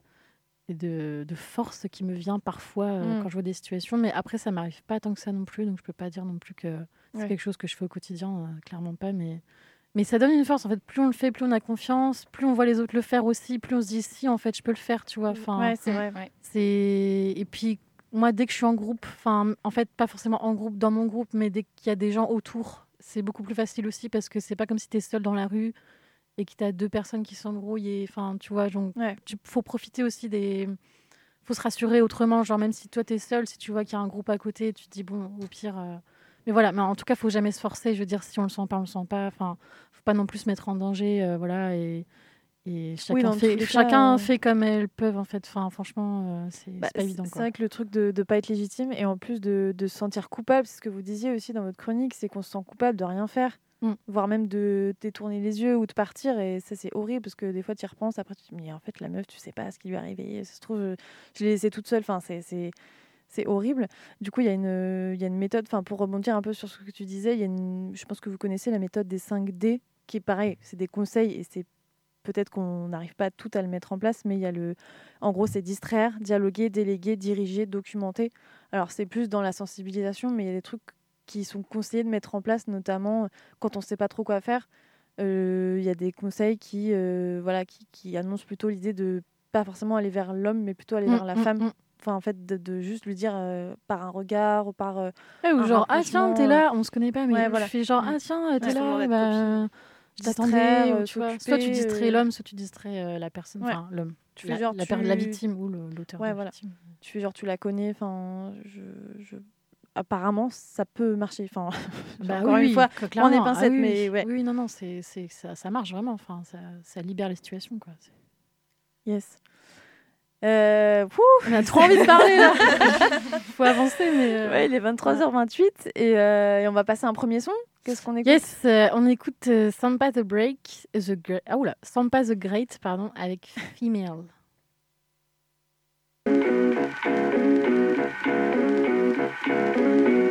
Et de, de force qui me vient parfois Mm. quand je vois des situations. Mais après, ça m'arrive pas tant que ça non plus. Donc, je peux pas dire non plus que c'est Ouais. quelque chose que je fais au quotidien, euh, clairement pas. Mais, mais ça donne une force. En fait, plus on le fait, plus on a confiance, plus on voit les autres le faire aussi, plus on se dit si, en fait, je peux le faire, tu vois. Enfin, Ouais, c'est vrai. c'est et puis moi, dès que je suis en groupe, enfin, en fait, pas forcément en groupe, dans mon groupe, mais dès qu'il y a des gens autour, c'est beaucoup plus facile aussi parce que c'est pas comme si tu es seul dans la rue et que tu as deux personnes qui s'embrouillent. et, Enfin, tu vois, donc, tu faut profiter aussi des. faut se rassurer autrement. Genre, même si toi, tu es seul, si tu vois qu'il y a un groupe à côté, tu te dis, bon, au pire. euh, Mais voilà, mais en tout cas, faut jamais se forcer. Je veux dire, si on le sent pas, on le sent pas. Enfin, faut pas non plus se mettre en danger. euh, voilà, et. Et chacun, dans fait, cas, chacun euh, fait comme elles peuvent, en fait. Enfin, franchement, euh, c'est Bah, pas évident. C'est vrai que le truc de ne pas être légitime et en plus de, de se sentir coupable, c'est ce que vous disiez aussi dans votre chronique, c'est qu'on se sent coupable de rien faire, Mm. voire même de détourner les yeux ou de partir. Et ça, c'est horrible parce que des fois, tu y repenses, après, tu te dis, mais en fait, la meuf, tu sais pas ce qui lui est arrivé. Ça se trouve, je, je l'ai laissée toute seule. Enfin, c'est. C'est horrible. Du coup, il y, a une- il y a une méthode, enfin, pour rebondir un peu sur ce que tu disais, y a une, je pense que vous connaissez la méthode des 5 D, qui est pareil, c'est des conseils et c'est peut-être qu'on n'arrive pas tout à le mettre en place, mais il y a le, en gros, c'est distraire, dialoguer, déléguer, diriger, documenter. Alors c'est plus dans la sensibilisation, mais il y a des trucs qui sont conseillés de mettre en place, notamment quand on ne sait pas trop quoi faire. Euh, Il y a des conseils qui, euh, voilà, qui, qui annoncent plutôt l'idée de pas forcément aller vers l'homme, mais plutôt aller Mm, vers la mm, femme. mm. Enfin, en fait, de, de juste lui dire euh, par un regard ou par. euh, Ouais, ou genre, ah tiens, t'es là, on se connaît pas, mais Ouais, je voilà. fais genre, Mm. ah tiens, t'es Ouais. Là, bah, je t'attendais, ou euh, tu vois. Soit tu distrais euh, l'homme, soit tu distrais euh, la personne, Ouais. enfin l'homme. Tu la, fais genre la, victime ou le- l'auteur de Ouais, la voilà. victime. Tu fais genre tu la connais. Enfin, je, je- apparemment ça peut marcher. Enfin, Bah encore oui, une fois, on est. Ah pincettes, oui, mais ouais. Oui, non, non, c'est, c'est, ça, ça marche vraiment. Enfin, ça, ça libère les situations, quoi. Yes. Euh, On a trop envie de parler là. Faut avancer, mais. euh, Ouais, il est 23h28 et, euh, et on va passer un premier son. Qu'est-ce qu'on écoute? Yes, euh, on écoute euh, Sampa the Break, the Gre- ah, oula, Sampa the Great, pardon, avec Female.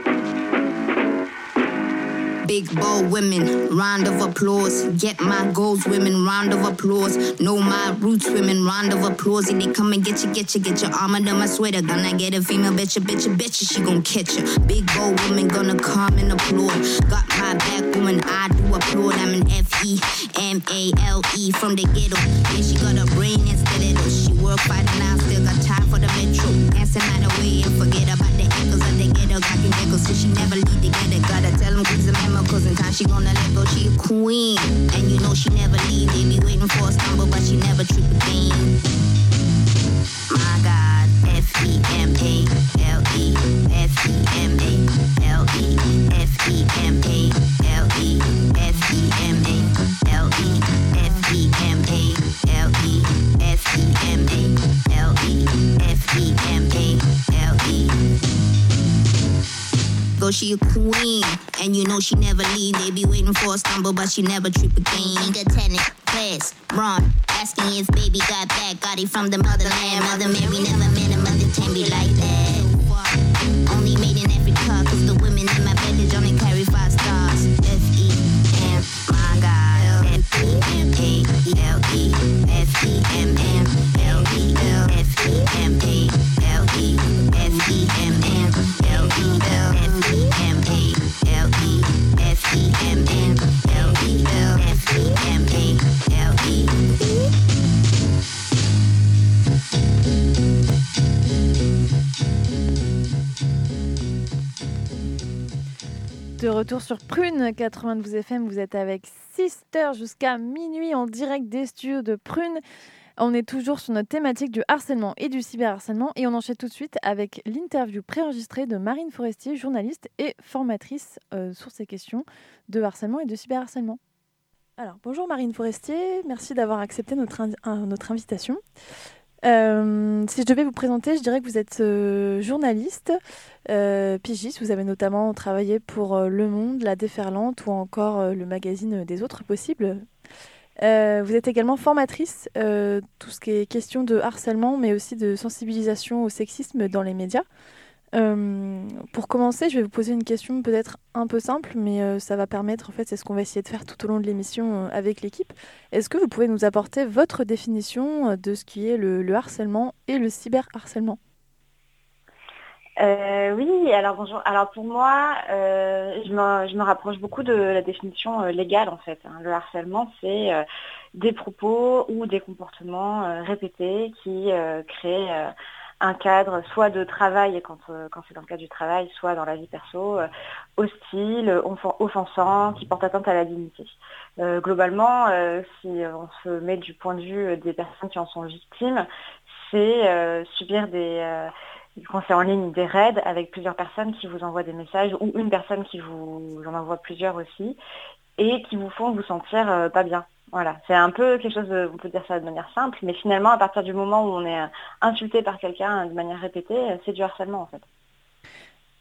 Big bold women, round of applause. Get my goals, women, round of applause. Know my roots, women, round of applause. If they come and get you, get you, get your arm under my sweater. Gonna get a female, betcha, betcha, betcha, she gon' catch you. Big bold woman, gonna come and applaud. Got my back, woman, I do applaud. I'm an F E M A L E from the ghetto. Yeah, she got a brain and stiletto. She work now, still got time for the metro. Dancing out the way and forget about the echoes of the ghetto. Cracking geckos, so she never leave together. Gotta tell them kids a memo, cause in time she gonna let go. She a queen, and you know she never leave. They be waiting for a stumble, but she never trip a bean. My God, F E M A L E, F E M A L E, F E M A L E, F E M A L E. Girl, she a queen, and you know she never leave. They be waiting for a stumble, but she never trip again. Nigga tenant, class, wrong. Asking if baby got back, got it from the motherland. Mother Mary never met a mother can be like that. Only made in Africa. De retour sur Prune 92 FM, vous êtes avec Sister jusqu'à minuit en direct des studios de Prune. On est toujours sur notre thématique du harcèlement et du cyberharcèlement et on enchaîne tout de suite avec l'interview préenregistrée de Marine Forestier, journaliste et formatrice euh, sur ces questions de harcèlement et de cyberharcèlement. Alors bonjour Marine Forestier, merci d'avoir accepté notre, euh, notre invitation. Euh, si je devais vous présenter, je dirais que vous êtes euh, journaliste, euh, pigiste. Vous avez notamment travaillé pour euh, Le Monde, La Déferlante ou encore le magazine des autres possibles. Vous êtes également formatrice, tout ce qui est question de harcèlement, mais aussi de sensibilisation au sexisme dans les médias. Euh, pour commencer, je vais vous poser une question peut-être un peu simple, mais euh, ça va permettre, en fait, c'est ce qu'on va essayer de faire tout au long de l'émission euh, avec l'équipe. Est-ce que vous pouvez nous apporter votre définition de ce qui est le, le harcèlement et le cyberharcèlement? Oui, alors bonjour. Alors pour moi, je, me, rapproche beaucoup de la définition légale en fait. hein. Le harcèlement, c'est des propos ou des comportements répétés qui créent un cadre soit de travail quand, euh, quand c'est dans le cadre du travail, soit dans la vie perso, euh, hostile, offen- offensant, qui porte atteinte à la dignité. Euh, globalement, euh, si on se met du point de vue des personnes qui en sont victimes, c'est euh, subir des... euh, quand c'est en ligne, des raids avec plusieurs personnes qui vous envoient des messages ou une personne qui vous en envoie plusieurs aussi et qui vous font vous sentir euh, pas bien. Voilà, c'est un peu quelque chose, de, on peut dire ça de manière simple, mais finalement, à partir du moment où on est euh, insulté par quelqu'un de manière répétée, euh, c'est du harcèlement en fait.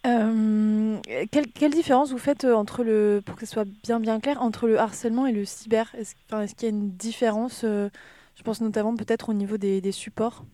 Euh, quelle, différence vous faites euh, entre le, pour que ce soit bien bien clair, entre le harcèlement et le cyber? Est-ce qu'il y a une différence euh, Je pense notamment peut-être au niveau des supports?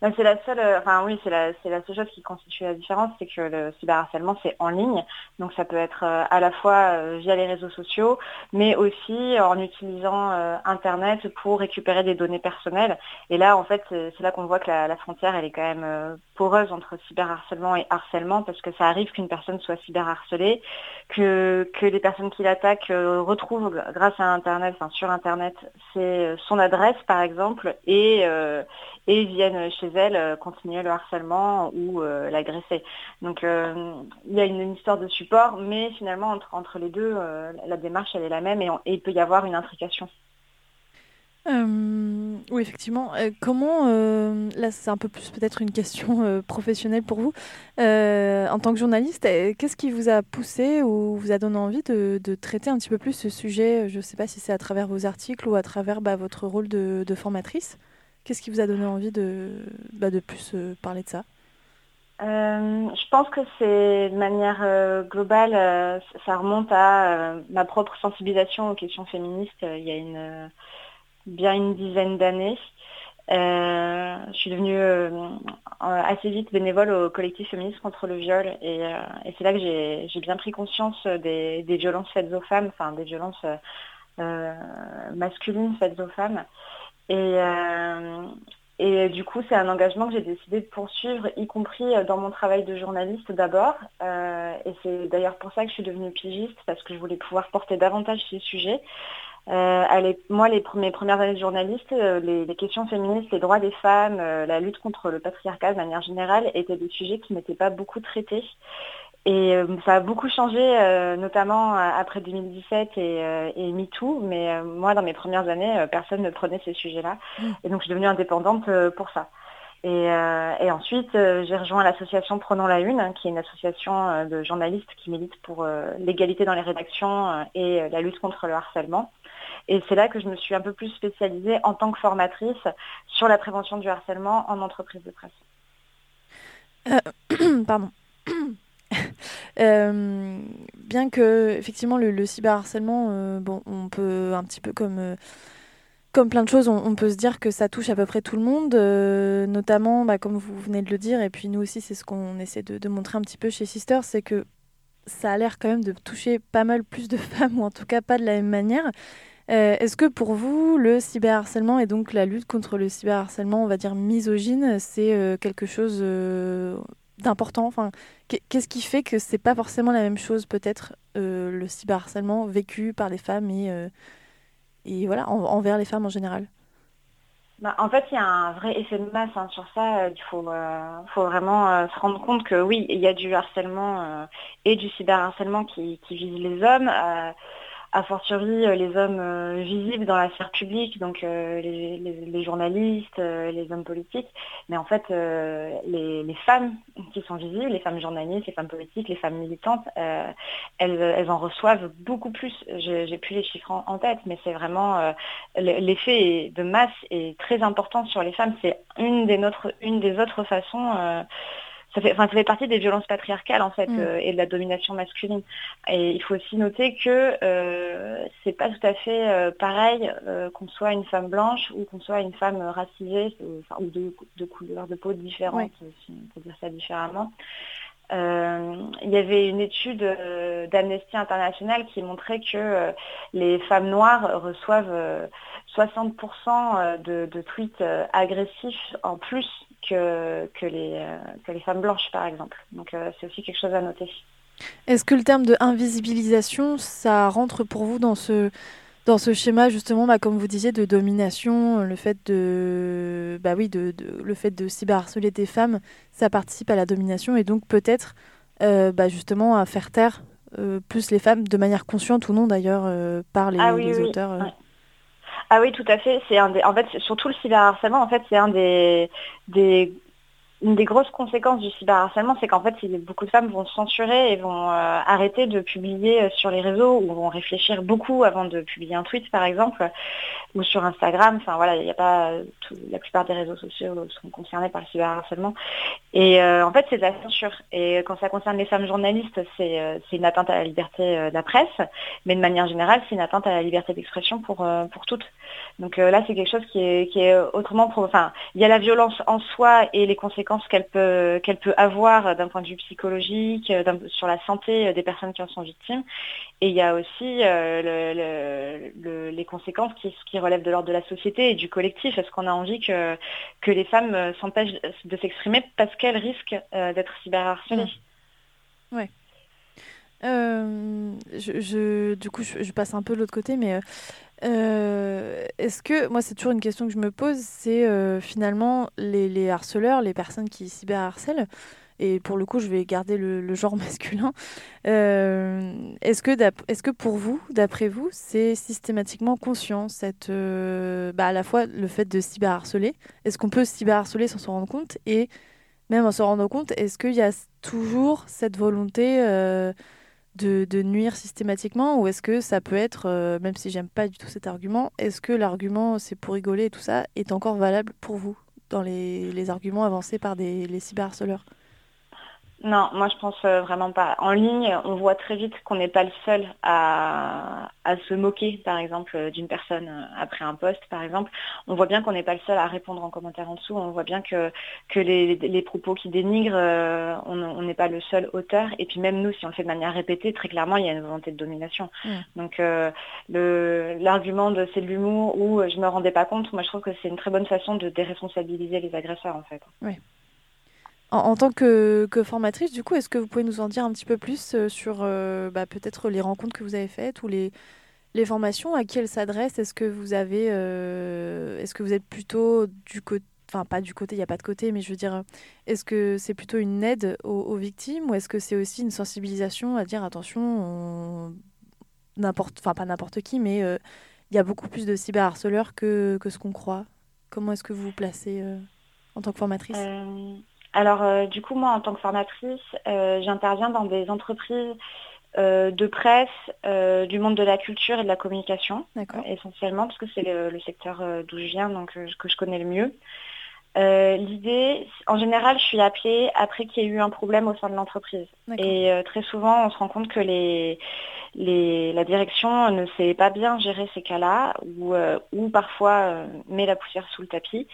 C'est la seule, euh, enfin oui, c'est la, la seule chose qui constitue la différence, c'est que le cyberharcèlement c'est en ligne, donc ça peut être euh, à la fois euh, via les réseaux sociaux, mais aussi en utilisant Internet pour récupérer des données personnelles. Et là, en fait, c'est là qu'on voit que la, la frontière elle est quand même poreuse entre cyberharcèlement et harcèlement, parce que ça arrive qu'une personne soit cyberharcelée, que que les personnes qui l'attaquent euh, retrouvent gr- grâce à Internet, enfin sur Internet, c'est euh, son adresse par exemple, et euh, et viennent chez elle euh, continuer le harcèlement ou euh, l'agresser. Donc euh, il y a une, une histoire de support, mais finalement entre, entre les deux, la démarche elle est la même et, on- et il peut y avoir une intrication. Euh, oui, effectivement. Euh, comment, euh, là c'est un peu plus peut-être une question professionnelle pour vous, en tant que journaliste, qu'est-ce qui vous a poussé ou vous a donné envie de, traiter un petit peu plus ce sujet? Je ne sais pas si c'est à travers vos articles ou à travers bah, votre rôle de, formatrice. Qu'est-ce qui vous a donné envie de, bah, de plus parler de ça? Je pense que c'est de manière globale, ça remonte à ma propre sensibilisation aux questions féministes il y a une, bien une dizaine d'années. Euh, je suis devenue euh, euh, assez vite bénévole au collectif féministe contre le viol et, c'est là que j'ai bien pris conscience des, violences faites aux femmes, enfin des violences masculines faites aux femmes. Et, du coup, c'est un engagement que j'ai décidé de poursuivre, y compris dans mon travail de journaliste d'abord. Et c'est d'ailleurs pour ça que je suis devenue pigiste, parce que je voulais pouvoir porter davantage ces sujets. Euh, moi, mes premières années de journaliste, euh, les, les questions féministes, les droits des femmes, euh, la lutte contre le patriarcat de manière générale étaient des sujets qui n'étaient pas beaucoup traités. Et euh, ça a beaucoup changé, euh, notamment après 2017 et, et MeToo. Mais moi, dans mes premières années, personne ne prenait ces sujets-là. Et donc, je suis devenue indépendante pour ça. Et, euh, et ensuite, euh, j'ai rejoint l'association Prenons la Une, qui est une association de journalistes qui milite pour l'égalité dans les rédactions et la lutte contre le harcèlement. Et c'est là que je me suis un peu plus spécialisée en tant que formatrice sur la prévention du harcèlement en entreprise de presse. Euh, pardon. bien que effectivement le, cyberharcèlement, bon, on peut un petit peu comme comme plein de choses, on, peut se dire que ça touche à peu près tout le monde, notamment, bah, comme vous venez de le dire, et puis nous aussi, c'est ce qu'on essaie de, montrer un petit peu chez Sister, c'est que ça a l'air quand même de toucher pas mal plus de femmes, ou en tout cas pas de la même manière. Euh, est-ce que pour vous, le cyberharcèlement et donc la lutte contre le cyberharcèlement, on va dire misogyne, c'est euh, quelque chose euh, d'important? Enfin, Qu'est-ce qui fait que c'est pas forcément la même chose, peut-être, le cyberharcèlement vécu par les femmes et, voilà, envers les femmes en général? Bah, en fait, il y a un vrai effet de masse hein, sur ça. Il faut, faut vraiment se rendre compte que oui, il y a du harcèlement et du cyberharcèlement qui, qui vise les hommes a fortiori euh, les hommes euh, visibles dans la sphère publique, donc euh, les, journalistes, les hommes politiques, mais en fait les, femmes qui sont visibles, les femmes journalistes, les femmes politiques, les femmes militantes, elles, en reçoivent beaucoup plus. J'ai plus les chiffres en, tête, mais c'est vraiment l'effet de masse est très important sur les femmes. C'est une une des autres façons ça fait, enfin, ça fait partie des violences patriarcales en fait mm. euh, et de la domination masculine. Et il faut aussi noter que euh, c'est pas tout à fait euh, pareil euh, qu'on soit une femme blanche ou qu'on soit une femme racisée ou de, de couleurs de peau différentes, si on peut dire ça différemment. Il y avait une étude d'Amnesty International qui montrait que les femmes noires reçoivent 60% de, de, tweets agressifs en plus que, que, les, euh, que les femmes blanches, par exemple. Donc euh, c'est aussi quelque chose à noter. Est-ce que le terme de invisibilisation, ça rentre pour vous dans ce, dans ce schéma justement, bah, comme vous disiez, de domination, le fait de, bah oui, de, le fait de cyberharceler des femmes, ça participe à la domination et donc peut-être euh, bah, justement à faire taire plus les femmes de manière consciente ou non d'ailleurs par les, ah auteurs. Ah oui, tout à fait. C'est un des, en fait, surtout le cyberharcèlement, en fait, c'est un des, des une des grosses conséquences du cyberharcèlement, c'est qu'en fait, beaucoup de femmes vont censurer et vont euh, arrêter de publier euh, sur les réseaux ou vont réfléchir beaucoup avant de publier un tweet, par exemple, ou sur Instagram. Enfin voilà, il n'y a pas la plupart des réseaux sociaux sont concernés par le cyberharcèlement. Et euh, en fait, c'est de la censure. Et quand ça concerne les femmes journalistes, c'est une atteinte à la liberté de la presse, mais de manière générale, c'est une atteinte à la liberté d'expression pour pour toutes. Donc là, c'est quelque chose qui est qui est autrement, enfin, il y a la violence en soi et les conséquences qu'elle peut, peut avoir d'un point de vue psychologique, euh, sur la santé euh, des personnes qui en sont victimes. Et il y a aussi euh, les conséquences qui, qui relèvent de l'ordre de la société et du collectif. Est-ce qu'on a envie que, que les femmes s'empêchent de s'exprimer parce qu'elles risquent d'être cyberharcelées mmh. Ouais. je, du coup, je, passe un peu de l'autre côté, mais euh, est-ce que, moi c'est toujours une question que je me pose, c'est euh, finalement les, harceleurs, les personnes qui cyberharcèlent, et pour le coup je vais garder le, genre masculin, euh, est-ce que, est que pour vous, d'après vous, c'est systématiquement conscient, cette, bah, à la fois le fait de cyberharceler, est-ce qu'on peut cyberharceler sans s'en rendre compte, et même en s'en rendant compte, est-ce qu'il y a toujours cette volonté de, nuire systématiquement ou est-ce que ça peut être, euh, même si j'aime pas du tout cet argument, est-ce que l'argument c'est pour rigoler et tout ça est encore valable pour vous dans les, les arguments avancés par des, les cyberharceleurs? Non, moi je pense euh, vraiment pas. En ligne, on voit très vite qu'on n'est pas le seul à, se moquer, par exemple, euh, d'une personne euh, après un post, par exemple. On voit bien qu'on n'est pas le seul à répondre en commentaire en dessous. On voit bien que, que les, propos qui dénigrent, on n'est pas le seul auteur. Et puis même nous, si on le fait de manière répétée, très clairement, il y a une volonté de domination. Donc l'argument de c'est de l'humour ou je me rendais pas compte, moi je trouve que c'est une très bonne façon de déresponsabiliser les agresseurs en fait. Oui. En, tant que, formatrice, du coup, est-ce que vous pouvez nous en dire un petit peu plus euh, sur euh, bah, peut-être les rencontres que vous avez faites ou les, formations, à qui elles s'adressent? Est-ce que vous avez, euh, est-ce que vous êtes plutôt du côté, enfin pas du côté, il n'y a pas de côté, mais je veux dire, est-ce que c'est plutôt une aide aux, victimes ou est-ce que c'est aussi une sensibilisation à dire attention, n'importe, enfin pas n'importe qui, mais il y a beaucoup plus de cyberharceleurs que ce qu'on croit. Comment est-ce que vous vous placez en tant que formatrice? Alors, euh, du coup, moi, en tant que formatrice, euh, j'interviens dans des entreprises euh, de presse, du monde de la culture et de la communication, essentiellement, parce que c'est le, secteur d'où je viens, donc que je connais le mieux. L'idée, en général, je suis appelée après qu'il y ait eu un problème au sein de l'entreprise. Et très souvent, on se rend compte que les, la direction ne sait pas bien gérer ces cas-là ou, ou parfois met la poussière sous le tapis.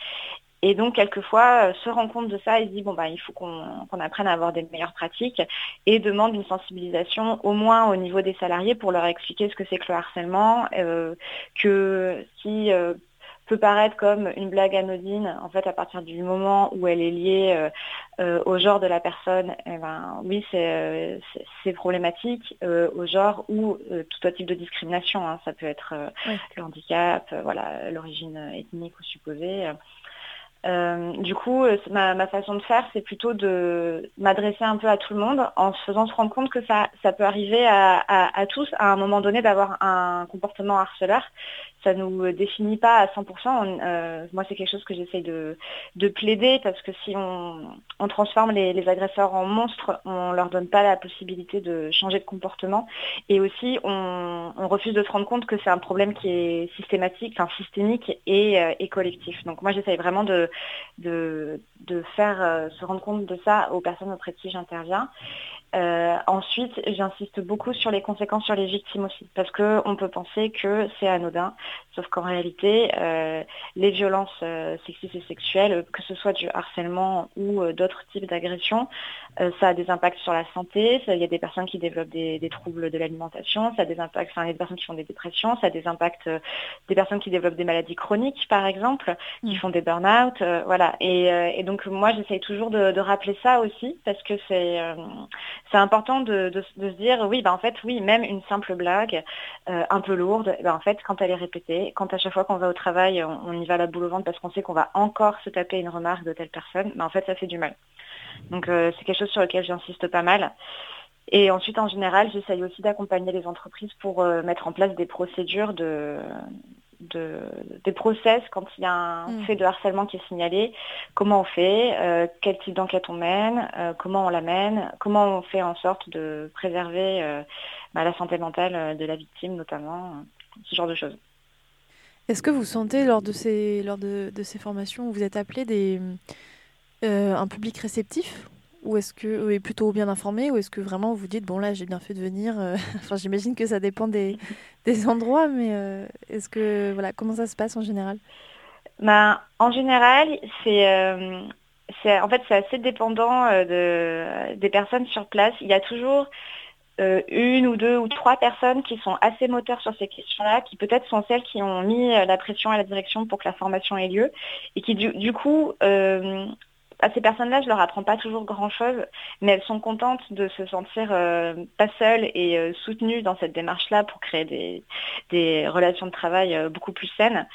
Et donc, quelquefois, se rend compte de ça et se dit, bon, bah, il faut qu'on apprenne à avoir des meilleures pratiques et demande une sensibilisation au moins au niveau des salariés pour leur expliquer ce que c'est que le harcèlement, que si peut paraître comme une blague anodine, en fait, à partir du moment où elle est liée au genre de la personne, eh ben, oui, c'est problématique, au genre ou tout autre type de discrimination. Hein. ça peut être le handicap, voilà, l'origine ethnique ou supposée. Euh, du coup, euh, ma, façon de faire, c'est plutôt de m'adresser un peu à tout le monde en se faisant se rendre compte que ça, ça peut arriver à, tous à un moment donné d'avoir un comportement harceleur ça nous définit pas à 100%. Euh, moi, c'est quelque chose que j'essaye de, plaider parce que si on, transforme les, agresseurs en monstres, on leur donne pas la possibilité de changer de comportement. Et aussi, on, refuse de se rendre compte que c'est un problème qui est systématique, enfin systémique et, euh, collectif. Donc moi, j'essaye vraiment de, de, faire euh, se rendre compte de ça aux personnes auprès de qui j'interviens. Euh, ensuite, j'insiste beaucoup sur les conséquences sur les victimes aussi, parce qu'on peut penser que c'est anodin, sauf qu'en réalité, euh, les violences euh, sexistes et sexuelles, que ce soit du harcèlement ou d'autres types d'agressions, ça a des impacts sur la santé. il y a des personnes qui développent des, troubles de l'alimentation, ça a des impacts, enfin, il y a des personnes qui font des dépressions, ça a des impacts des personnes qui développent des maladies chroniques, par exemple, qui mm. font des burn-out, voilà. Et, donc moi, j'essaye toujours de, de, rappeler ça aussi, parce que c'est c'est important de, se dire, oui, bah, en fait, oui, même une simple blague euh, un peu lourde, bah, en fait, quand elle est répétée, quand à chaque fois qu'on va au travail, on, y va la boule au ventre parce qu'on sait qu'on va encore se taper une remarque de telle personne, bah, en fait, ça fait du mal. Donc, euh, c'est quelque chose sur lequel j'insiste pas mal. Et ensuite, en général, j'essaye aussi d'accompagner les entreprises pour euh, mettre en place des procédures de, des process quand il y a un mm. fait de harcèlement qui est signalé, comment on fait, euh, quel type d'enquête on mène, euh, comment on la mène, comment on fait en sorte de préserver euh, bah, la santé mentale de la victime notamment, ce genre de choses. Est-ce que vous sentez lors de ces, lors de, ces formations où vous êtes appelé des, un public réceptif? Ou est-ce que est plutôt bien informé ou est-ce que vraiment vous dites bon là j'ai bien fait de venir euh, enfin j'imagine que ça dépend des, des endroits mais euh, est-ce que voilà comment ça se passe en général? Ben, en général c'est euh, en fait c'est assez dépendant de des personnes sur place. Il y a toujours une ou deux ou trois personnes qui sont assez moteurs sur ces questions-là, qui peut-être sont celles qui ont mis la pression à la direction pour que la formation ait lieu, et qui du, du coup à ces personnes-là, je leur apprends pas toujours grand-chose, mais elles sont contentes de se sentir euh, pas seules et euh, soutenues dans cette démarche-là pour créer des, relations de travail euh, beaucoup plus saines.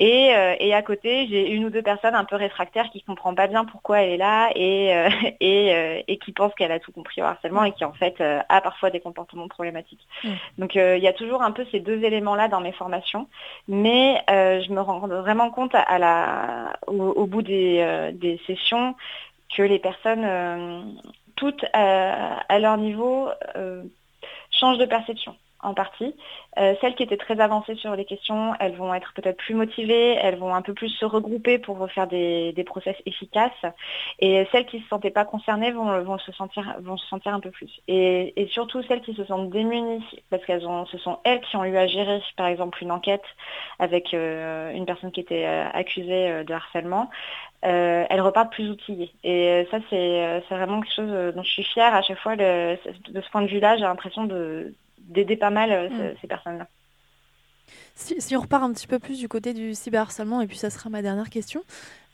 Et, à côté, j'ai une ou deux personnes un peu réfractaires qui ne comprennent pas bien pourquoi elle est là et, et, qui pensent qu'elle a tout compris au harcèlement et qui en fait a parfois des comportements problématiques. Mm. Donc il y a toujours un peu ces deux éléments-là dans mes formations, mais je me rends vraiment compte à la, au, bout des sessions que les personnes, euh, toutes à, leur niveau, euh, changent de perception en partie. Euh, celles qui étaient très avancées sur les questions, elles vont être peut-être plus motivées, elles vont un peu plus se regrouper pour faire des, process efficaces. Et celles qui ne se sentaient pas concernées vont, se, sentir, vont se sentir un peu plus. Et, surtout celles qui se sentent démunies, parce qu'elles ont, ce sont elles qui ont eu à gérer, par exemple, une enquête avec une personne qui était accusée de harcèlement. Euh, elles repartent plus outillées. Et euh, ça, euh, c'est vraiment quelque chose dont je suis fière à chaque fois. de ce point de vue-là, j'ai l'impression d'aider pas mal mm. ces personnes-là. Si, on repart un petit peu plus du côté du cyberharcèlement, et puis ça sera ma dernière question,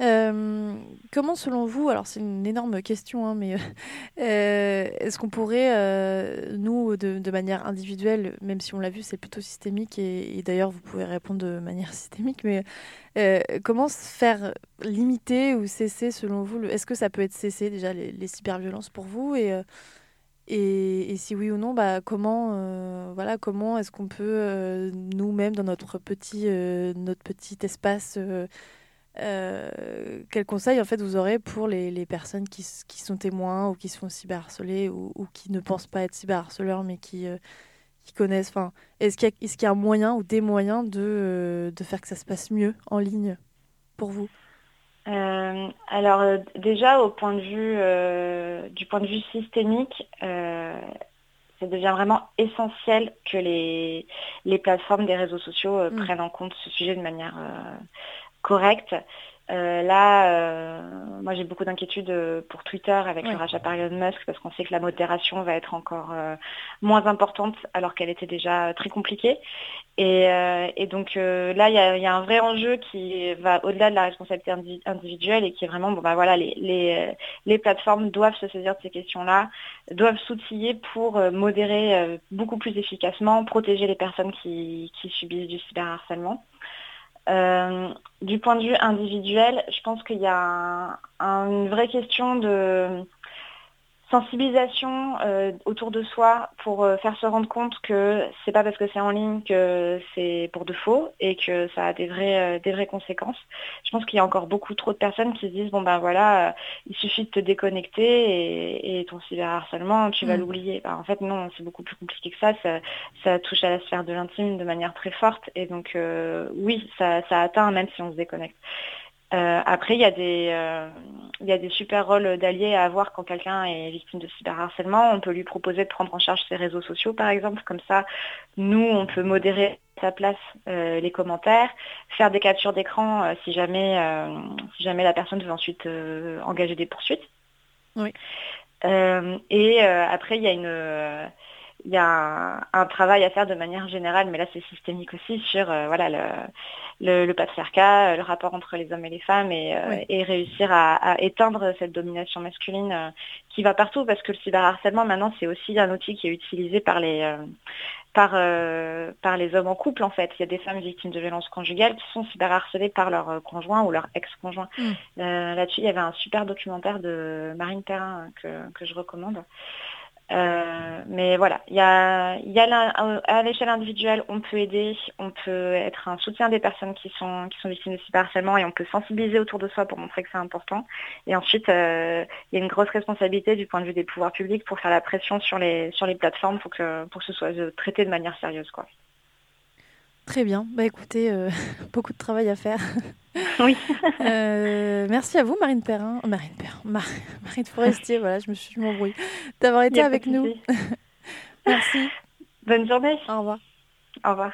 euh, comment selon vous, alors c'est une énorme question, hein, mais euh, est-ce qu'on pourrait, euh, nous, de, manière individuelle, même si on l'a vu, c'est plutôt systémique, et, d'ailleurs vous pouvez répondre de manière systémique, mais comment se faire limiter ou cesser selon vous Est-ce que ça peut être cessé déjà les, les cyberviolences pour vous et et, si oui ou non, bah, comment, euh, voilà, comment est-ce qu'on peut euh, nous-mêmes dans notre petit, euh, notre petit espace, quel conseil en fait vous aurez pour les, les personnes qui, qui, sont témoins ou qui sont cyberharcelées ou, ou qui ne pensent pas être cyberharceleurs mais qui, qui connaissent. Est-ce qu'il y, y, a un moyen ou des moyens de, de faire que ça se passe mieux en ligne pour vous? Euh, alors euh, déjà au point de vue euh, du point de vue systémique, ça devient vraiment essentiel que les, les plateformes des réseaux sociaux mm. prennent en compte ce sujet de manière correcte. Euh, là, euh, moi j'ai beaucoup d'inquiétudes euh, pour Twitter avec le rachat par Elon Musk parce qu'on sait que la modération va être encore moins importante alors qu'elle était déjà très compliquée. Et, donc là, il y, a, un vrai enjeu qui va au-delà de la responsabilité individuelle et qui est vraiment, bon bah voilà, les, les, plateformes doivent se saisir de ces questions-là, doivent s'outiller pour modérer beaucoup plus efficacement, protéger les personnes qui, qui subissent du cyberharcèlement. Euh, du point de vue individuel, je pense qu'il y a une vraie question de sensibilisation euh, autour de soi pour euh, faire se rendre compte que c'est pas parce que c'est en ligne que c'est pour de faux et que ça a des vraies, euh, des vraies conséquences. Je pense qu'il y a encore beaucoup trop de personnes qui se disent bon ben voilà, il suffit de te déconnecter et, ton cyberharcèlement, tu vas mm. l'oublier. Ben, en fait non, c'est beaucoup plus compliqué que ça. ça. touche à la sphère de l'intime de manière très forte et donc oui, ça, ça atteint même si on se déconnecte. Euh, après, il y, a des, euh, il y a des super rôles d'alliés à avoir quand quelqu'un est victime de cyberharcèlement. On peut lui proposer de prendre en charge ses réseaux sociaux, par exemple. Comme ça, nous, on peut modérer à sa place euh, les commentaires, faire des captures d'écran si, jamais, si jamais la personne veut ensuite engager des poursuites. Oui. et après, il y a une il y a un, travail à faire de manière générale, mais là c'est systémique aussi, sur voilà, le, le, patriarcat, euh, le rapport entre les hommes et les femmes et, euh, réussir à, éteindre cette domination masculine euh, qui va partout parce que le cyberharcèlement maintenant c'est aussi un outil qui est utilisé par les par, par les hommes en couple en fait. Il y a des femmes victimes de violences conjugales qui sont cyberharcelées par leur conjoint ou leur ex-conjoint. Mm. Là-dessus, il y avait un super documentaire de Marine Perrin que, que je recommande. Euh, mais voilà, il y a, à l'échelle individuelle, on peut aider, on peut être un soutien des personnes qui sont, qui sont victimes de cyberharcèlement et on peut sensibiliser autour de soi pour montrer que c'est important. Et ensuite, euh, il y a une grosse responsabilité du point de vue des pouvoirs publics pour faire la pression sur les, sur les plateformes pour que, pour que ce soit traité de manière sérieuse. Quoi. Très bien. Bah écoutez, euh, beaucoup de travail à faire. Oui. Euh, merci à vous, Marine Perrin. Marine Perrin. Marine Forestier, voilà, je me suis m'embrouille. D'avoir été avec nous. merci. Bonne journée. Au revoir. Au revoir.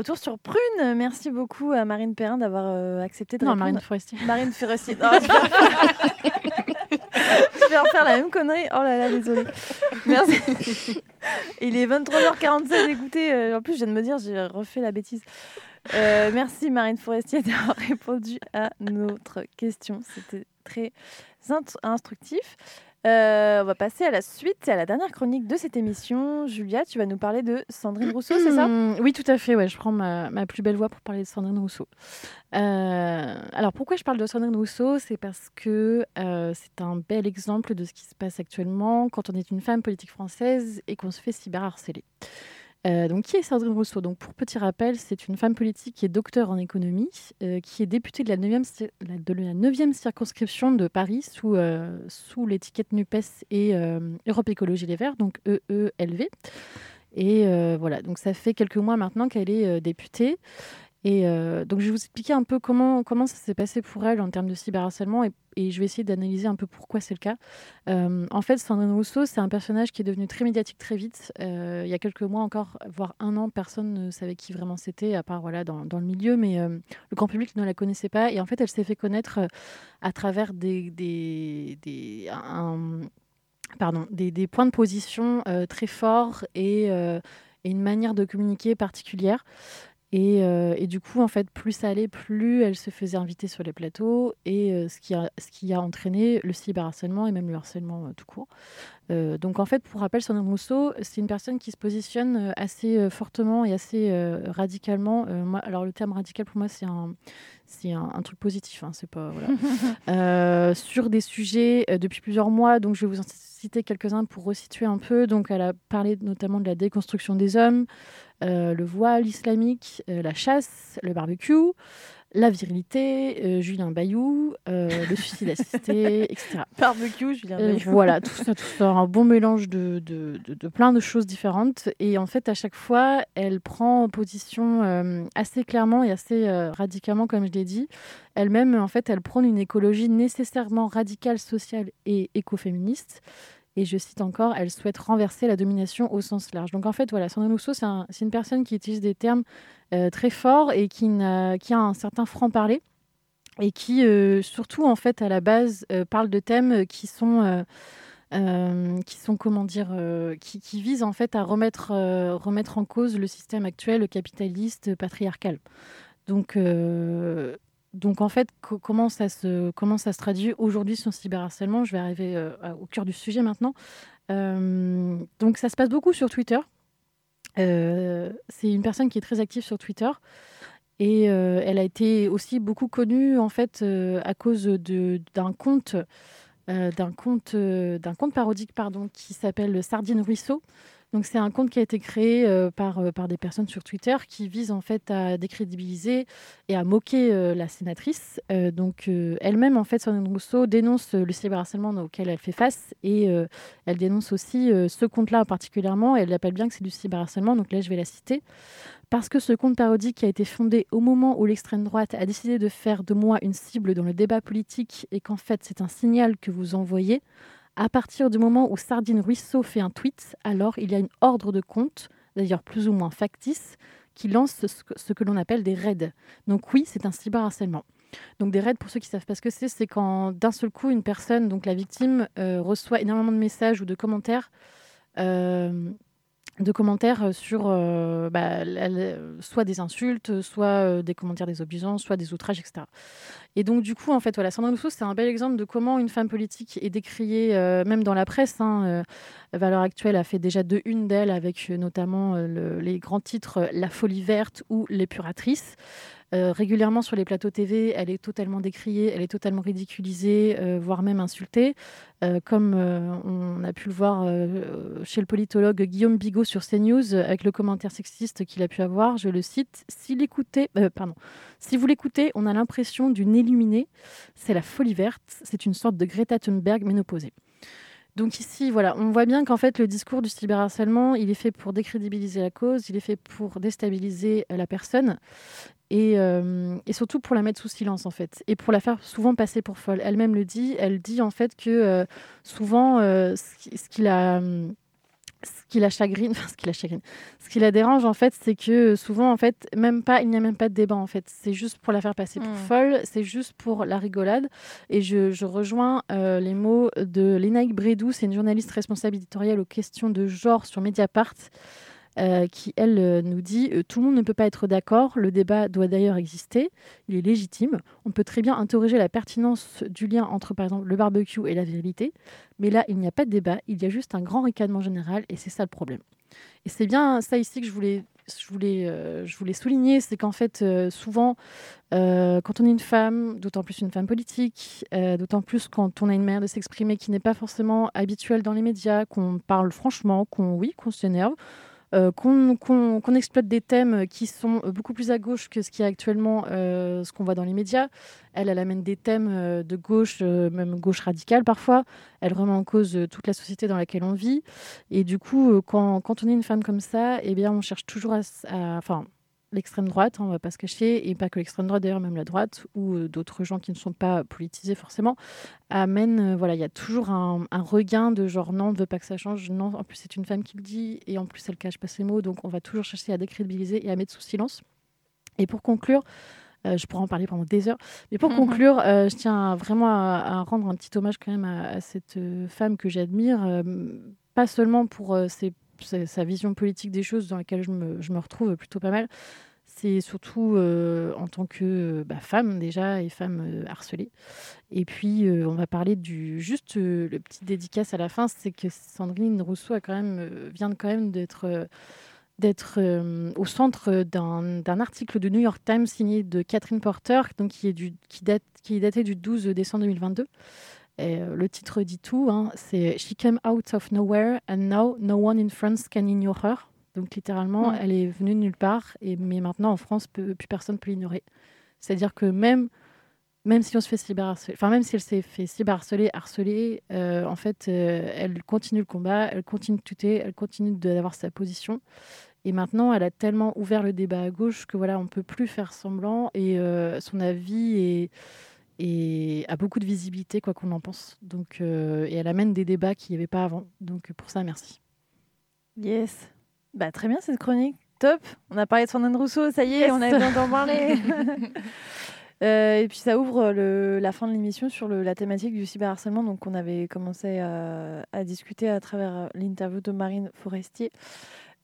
Retour sur Prune. Merci beaucoup à Marine Perrin d'avoir euh, accepté de Non, répondre. Marine Forestier. Marine Forestier. Oh, je, vais... je vais refaire la même connerie. Oh là là, désolée. Merci. Il est 23h47. Écoutez, euh, en plus, je viens de me dire, j'ai refait la bêtise. Euh, merci Marine Forestier d'avoir répondu à notre question. C'était très instructif. Euh, on va passer à la suite, à la dernière chronique de cette émission. Julia, tu vas nous parler de Sandrine Rousseau, c'est ça? Mmh, Oui, tout à fait. Ouais, je prends ma, ma plus belle voix pour parler de Sandrine Rousseau. Euh, alors, pourquoi je parle de Sandrine Rousseau? C'est parce que euh, c'est un bel exemple de ce qui se passe actuellement quand on est une femme politique française et qu'on se fait cyberharceler. Euh, donc, qui est Sandrine Rousseau? Donc, pour petit rappel, c'est une femme politique qui est docteur en économie, euh, qui est députée de la 9e, cir- la- de la 9e circonscription de Paris sous, euh, l'étiquette NUPES et Europe Écologie Les Verts, donc EELV. Et voilà, donc ça fait quelques mois maintenant qu'elle est députée. Euh, donc je vais vous expliquer un peu comment, ça s'est passé pour elle en termes de cyberharcèlement et, je vais essayer d'analyser un peu pourquoi c'est le cas. Euh, en fait, Sandrine Rousseau, c'est un personnage qui est devenu très médiatique très vite. Euh, il y a quelques mois encore, voire un an, personne ne savait qui vraiment c'était, à part voilà, dans, le milieu, mais le grand public ne la connaissait pas. Et en fait, elle s'est fait connaître à travers des, points de position très forts et une manière de communiquer particulière. Et, euh, et du coup, en fait, plus ça allait, plus elle se faisait inviter sur les plateaux, et euh, ce, qui a, ce qui a entraîné le cyberharcèlement et même le harcèlement euh, tout court. Euh, donc, en fait, pour rappel, Sandrine Rousseau, c'est une personne qui se positionne euh, assez euh, fortement et assez radicalement. Moi, alors, le terme radical, pour moi, c'est un, c'est un, un truc positif. Hein, c'est pas voilà. Euh, sur des sujets euh, depuis plusieurs mois. Donc, je vais vous en citer quelques-uns pour resituer un peu. Donc, elle a parlé notamment de la déconstruction des hommes, euh, le voile islamique, la chasse, le barbecue, la virilité, euh, Julien Bayou, euh, le suicide assisté, etc. Barbecue, Julien Euh, Bayou. voilà, tout ça, tout ça, un bon mélange de, de, de- de plein de choses différentes. Et en fait, à chaque fois, elle prend position assez clairement et assez radicalement, comme je l'ai dit. Elle-même, en fait, elle prône une écologie nécessairement radicale, sociale et écoféministe. Et je cite encore, elle souhaite renverser la domination au sens large. Donc en fait, voilà, Sandrine Rousseau, c'est un- c'est une personne qui utilise des termes euh, très forts et qui, a un certain franc-parler et qui, euh, surtout, en fait, à la base, euh, parle de thèmes qui sont, qui sont comment dire, qui, qui visent en fait à remettre, remettre en cause le système actuel capitaliste patriarcal. Donc, donc en fait, co- comment, ça se, comment ça se traduit aujourd'hui sur le cyberharcèlement? Je vais arriver euh, au cœur du sujet maintenant. Euh, donc ça se passe beaucoup sur Twitter. Euh, c'est une personne qui est très active sur Twitter. Et elle a été aussi beaucoup connue en fait à cause d'un compte, d'un compte, d'un compte parodique qui s'appelle Sardine Ruisseau. Donc c'est un compte qui a été créé euh, par, euh, par des personnes sur Twitter qui vise en fait à décrédibiliser et à moquer euh, la sénatrice. Donc elle-même en fait, Sandrine Rousseau dénonce le cyberharcèlement auquel elle fait face et elle dénonce aussi ce compte-là particulièrement. Elle l'appelle bien que c'est du cyberharcèlement. Donc là je vais la citer parce que ce compte parodique a été fondé au moment où l'extrême droite a décidé de faire de moi une cible dans le débat politique et qu'en fait c'est un signal que vous envoyez, à partir du moment où Sardine Ruisseau fait un tweet, alors il y a une ordre de compte, d'ailleurs plus ou moins factice, qui lance ce que, l'on appelle des raids. Donc oui, c'est un cyberharcèlement. Donc des raids, pour ceux qui savent pas ce que c'est, c'est quand d'un seul coup une personne, donc la victime, euh, reçoit énormément de messages ou de commentaires euh, de commentaires sur euh, bah, soit des insultes, soit euh, des commentaires désobligeants, soit des outrages, etc. Et donc, du coup, en fait, voilà, Sandrine c'est un bel exemple de comment une femme politique est décriée, euh, même dans la presse. Hein, euh, Valeur Actuelle a fait déjà deux unes d'elle, avec euh, notamment euh, le- les grands titres euh, La folie verte ou L'épuratrice. Euh, régulièrement sur les plateaux TV, elle est totalement décriée, elle est totalement ridiculisée, euh, voire même insultée, Euh, comme on a pu le voir chez le politologue Guillaume Bigot sur CNews, avec le commentaire sexiste qu'il a pu avoir. Je le cite euh, pardon, si vous l'écoutez, on a l'impression d'une illuminée. C'est la folie verte. C'est une sorte de Greta Thunberg ménopausée. Donc ici, voilà, on voit bien qu'en fait, le discours du cyberharcèlement, il est fait pour décrédibiliser la cause, il est fait pour déstabiliser la personne et, euh, et surtout pour la mettre sous silence, en fait, et pour la faire souvent passer pour folle. Elle-même le dit, elle dit en fait que euh, souvent, euh, ce qui- la... ce qui la chagrine, enfin ce qui la chagrine, ce qui la dérange en fait, c'est que souvent en fait, même pas, il n'y a même pas de débat en fait. C'est juste pour la faire passer pour Mm. folle, c'est juste pour la rigolade. Et je, je rejoins euh, les mots de Lénaïque Brédou, c'est une journaliste responsable éditoriale aux questions de genre sur Mediapart. Euh, qui, elle, euh, nous dit euh, Tout le monde ne peut pas être d'accord, le débat doit d'ailleurs exister, il est légitime. On peut très bien interroger la pertinence du lien entre, par exemple, le barbecue et la virilité, mais là, il n'y a pas de débat, il y a juste un grand ricanement général, et c'est ça le problème. Et c'est bien ça ici que je voulais, euh, souligner, c'est qu'en fait, souvent, quand on est une femme, d'autant plus une femme politique, d'autant plus quand on a une manière de s'exprimer qui n'est pas forcément habituelle dans les médias, qu'on parle franchement, qu'on oui, qu'on s'énerve, euh, qu'on exploite des thèmes qui sont euh, beaucoup plus à gauche que ce qui est actuellement euh, ce qu'on voit dans les médias. Elle, elle amène des thèmes de gauche, même gauche radicale parfois. Elle remet en cause toute la société dans laquelle on vit. Et du coup, quand, on est une femme comme ça, eh bien, on cherche toujours à... à- l'extrême droite, hein, on va pas se cacher, et pas que l'extrême droite d'ailleurs, même la droite, ou euh, d'autres gens qui ne sont pas politisés forcément, amène, euh, voilà, il y a toujours un, un regain de genre non, on ne veut pas que ça change, non, en plus c'est une femme qui le dit, et en plus elle cache pas ses mots, donc on va toujours chercher à décrédibiliser et à mettre sous silence. Et pour conclure, euh, je pourrais en parler pendant des heures, mais pour conclure, euh, je tiens vraiment à, à rendre un petit hommage quand même à, à cette femme que j'admire, euh, pas seulement pour ses- sa, sa vision politique des choses dans laquelle je me, je me retrouve plutôt pas mal, c'est surtout euh, en tant que euh, bah, femme déjà et femme euh, harcelée. Et puis on va parler du juste le petit dédicace à la fin, c'est que Sandrine Rousseau a quand vient quand même d'être d'être au centre d'un d'un article de New York Times signé de Catherine Porter, donc qui est du qui date qui est daté du 12 décembre 2022. Et, euh, le titre dit tout, hein, c'est She came out of nowhere and now no one in France can ignore her. Donc littéralement, Mm. elle est venue de nulle part, et, mais maintenant en France, peu- plus personne ne peut l'ignorer. C'est-à-dire que même, même si on se fait cyberharceler, enfin même si elle s'est fait cyberharceler, harceler, euh, en fait, euh, elle continue le combat, elle continue de tuter, elle continue d'avoir sa position. Et maintenant, elle a tellement ouvert le débat à gauche que voilà, on peut plus faire semblant, et euh, son avis est et a beaucoup de visibilité, quoi qu'on en pense. Donc, euh, et elle amène des débats qu'il n'y avait pas avant. Donc, pour ça, merci. Yes. Bah, très bien cette chronique. Top. On a parlé de Sandrine Rousseau, ça y est, Yes. on a besoin d'en parler. Euh, et puis ça ouvre le- la fin de l'émission sur le- la thématique du cyberharcèlement, donc on avait commencé à, à discuter à travers l'interview de Marine Forestier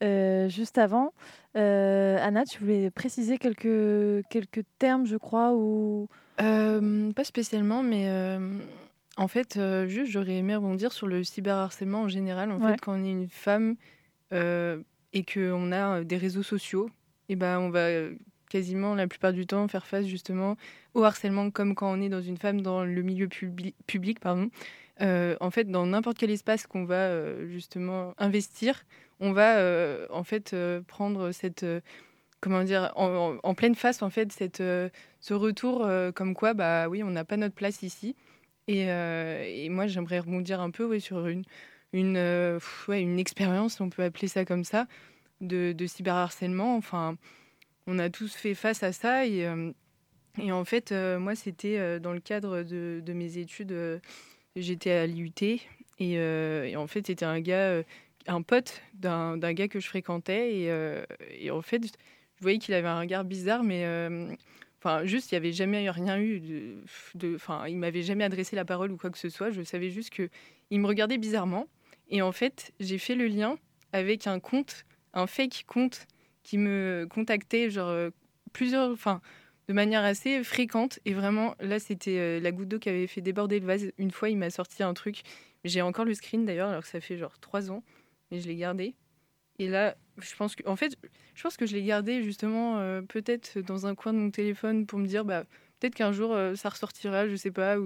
euh, juste avant. Anna, tu voulais préciser quelques, quelques termes, je crois, ou Euh, pas spécialement, mais euh, en fait, euh, juste j'aurais aimé rebondir sur le cyberharcèlement en général. En Ouais. fait, quand on est une femme et qu'on a des réseaux sociaux, et ben on va quasiment la plupart du temps faire face justement au harcèlement, comme quand on est dans une femme dans le milieu publi- public, pardon. En fait, dans n'importe quel espace qu'on va justement investir, on va en fait prendre cette comment dire en, pleine face en fait cette euh, ce retour euh, comme quoi bah oui on n'a pas notre place ici. Et, euh, moi j'aimerais rebondir un peu sur une une ouais, une expérience on peut appeler ça comme ça de, de cyberharcèlement. Enfin on a tous fait face à ça et et en fait moi c'était dans le cadre de, de mes études j'étais à l'IUT et, et en fait c'était un gars un pote d'un gars que je fréquentais et, et en fait je voyais qu'il avait un regard bizarre mais euh, enfin juste il n'y avait jamais rien eu de enfin il m'avait jamais adressé la parole ou quoi que ce soit. Je savais juste que il me regardait bizarrement. Et en fait j'ai fait le lien avec un compte un fake compte qui me contactait genre euh, plusieurs enfin de manière assez fréquente. Et vraiment là c'était euh, la goutte d'eau qui avait fait déborder le vase. Une fois il m'a sorti un truc. J'ai encore le screen d'ailleurs alors que ça fait genre trois ans mais je l'ai gardé. Et là je pense que en fait je pense que je l'ai gardé justement euh, peut-être dans un coin de mon téléphone pour me dire bah peut-être qu'un jour euh, ça ressortira je sais pas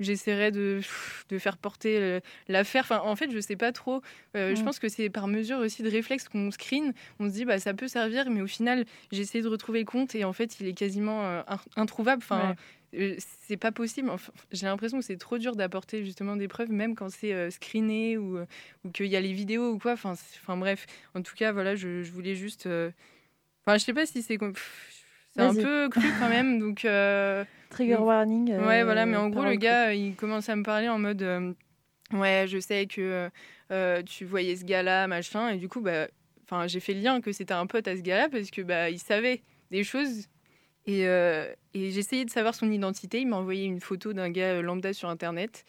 j'essaierai de, de faire porter euh, l'affaire. Enfin en fait je sais pas trop. Euh, je Mm. pense que c'est par mesure aussi de réflexe qu'on screen. On se dit bah ça peut servir mais au final j'ai essayé de retrouver le compte et en fait il est quasiment euh, in- introuvable. Enfin euh, c'est pas possible. Enfin, j'ai l'impression que c'est trop dur d'apporter justement des preuves même quand c'est euh, screené ou, ou qu'il y a les vidéos ou quoi. Enfin bref. En tout cas voilà je, je voulais juste enfin je sais pas si c'est c'est un peu cru quand même. Donc Trigger warning, euh, ouais voilà mais en gros le gars euh, il commence à me parler en mode euh, Ouais, je sais que euh, tu voyais ce gars-là, machin. Et du coup, bah, j'ai fait le lien que c'était un pote à ce gars-là parce que bah, il savait des choses. Et, euh, et j'essayais de savoir son identité. Il m'a envoyé une photo d'un gars euh, lambda sur Internet.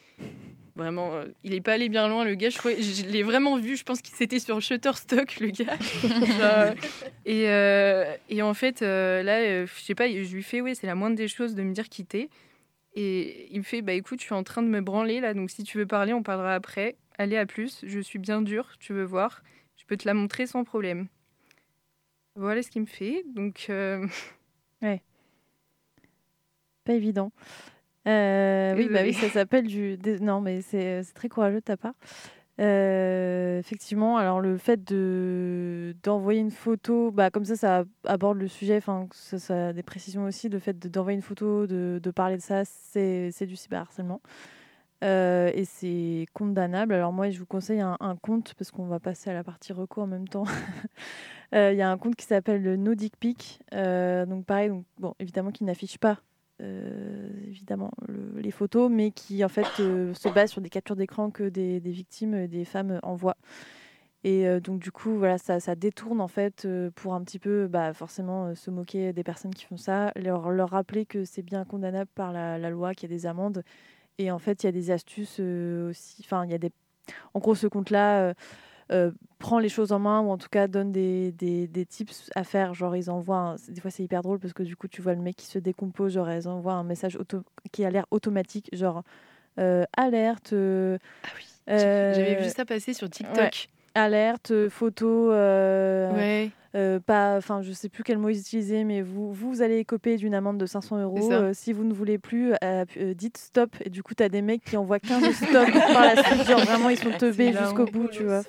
Vraiment, euh, il est pas allé bien loin, le gars. Je, l'ai vraiment vu. Je pense qu'il c'était sur Shutterstock, le gars. Et, euh, et en fait, euh, là, euh, je sais pas, je lui fais, oui, c'est la moindre des choses de me dire quitter. Et il me fait, bah écoute, je suis en train de me branler là, donc si tu veux parler, on parlera après. Allez, à plus. Je suis bien dur, tu veux voir. Je peux te la montrer sans problème. Voilà ce qu'il me fait. Donc, euh, Ouais. Pas évident. Euh, oui, bah oui, ça s'appelle du. Non, mais c'est c'est très courageux de ta part. Euh, effectivement, alors le fait de d'envoyer une photo, bah comme ça, ça aborde le sujet. Enfin, ça, ça a des précisions aussi. Le fait de- d'envoyer une photo, de, de parler de ça, c'est du cyberharcèlement. Euh, et c'est condamnable. Alors moi, je vous conseille un, un compte, parce qu'on va passer à la partie recours en même temps. Euh, Il y a un compte qui s'appelle le No Dick Pic. Euh, donc pareil, donc, bon, évidemment qui n'affiche pas euh, évidemment le- les photos, mais qui en fait euh, se base sur des captures d'écran que des, victimes, des femmes envoient. Et euh, donc du coup, voilà, ça, ça détourne en fait pour un petit peu, bah, forcément, se moquer des personnes qui font ça, leur, leur rappeler que c'est bien condamnable par la, la loi, qu'il y a des amendes. Et en fait, il y a des astuces aussi. Enfin, il y a des. En gros, ce compte-là euh, prend les choses en main ou en tout cas donne des, des, des tips à faire. Genre, ils envoient. un- Des fois, c'est hyper drôle parce que du coup, tu vois le mec qui se décompose. Genre, ils envoient un message auto... qui a l'air automatique. Genre, euh, alerte. euh, j'avais euh, vu ça passer sur TikTok. ouais. Alerte, photo. Ouais. Euh, pas, enfin, je sais plus quel mot ils utilisaient, mais vous, vous allez écoper d'une amende de 500 euros. Euh, si vous ne voulez plus, euh, euh, dites stop. Et du coup, tu as des mecs qui envoient 15 stop par la suite. Genre, vraiment, ils sont teubés jusqu'au bout, tu vois.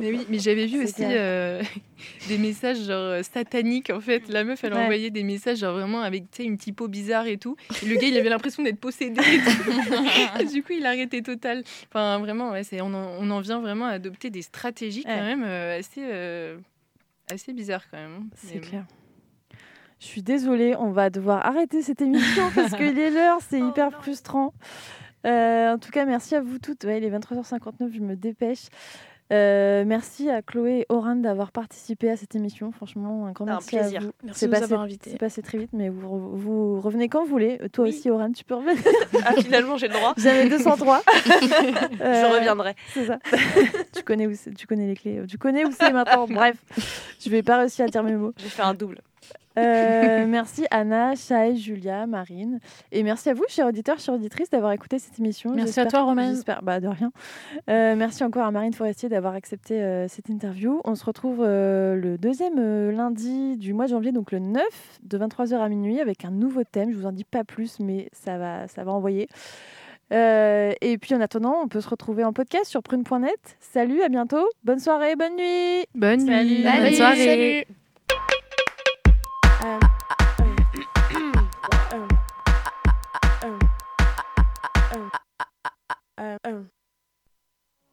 Mais oui, mais j'avais vu aussi euh, des messages genre sataniques en fait. La meuf elle Ouais. envoyait des messages genre vraiment avec tu sais, une typo bizarre et tout. Et le gars il avait l'impression d'être possédé. et tout. Et du coup il arrêtait total. Enfin vraiment ouais, on en, on en vient vraiment à adopter des stratégies quand Ouais. même euh, assez euh, assez bizarres quand même. hein. c'est clair. Je suis désolée, on va devoir arrêter cette émission parce qu'il est l'heure, c'est hyper frustrant. Euh, en tout cas, merci à vous toutes. Ouais, il est 23h59, je me dépêche. Euh, merci à Chloé et Oran d'avoir participé à cette émission. Franchement, un grand Un merci à plaisir. vous. Merci C'est de nous passé- avoir invités. C'est passé très vite, mais vous, vous revenez quand vous voulez. Toi aussi, Oran, tu peux revenir. Ah, finalement, j'ai le droit. J'avais 203. Je reviendrai. C'est ça. tu, connais où tu connais les clés. Tu connais où c'est maintenant. Bref, je vais pas réussir à dire mes mots. J'ai fait un double. Euh, merci Anna, Shai, Julia, Marine. Et merci à vous, chers auditeurs, chères auditrices, d'avoir écouté cette émission. Merci à toi, Romaine. J'espère, bah, de rien. Euh, merci encore à Marine Forestier d'avoir accepté euh, cette interview. On se retrouve euh, le deuxième euh, lundi du mois de janvier, donc le 9, de 23h à minuit, avec un nouveau thème. Je vous en dis pas plus, mais ça va, ça va envoyer. Euh, et puis en attendant, on peut se retrouver en podcast sur prune.net. Salut, à bientôt. Bonne soirée, bonne nuit. Bonne nuit. Bonne Salut. Soirée. Salut. Um, um,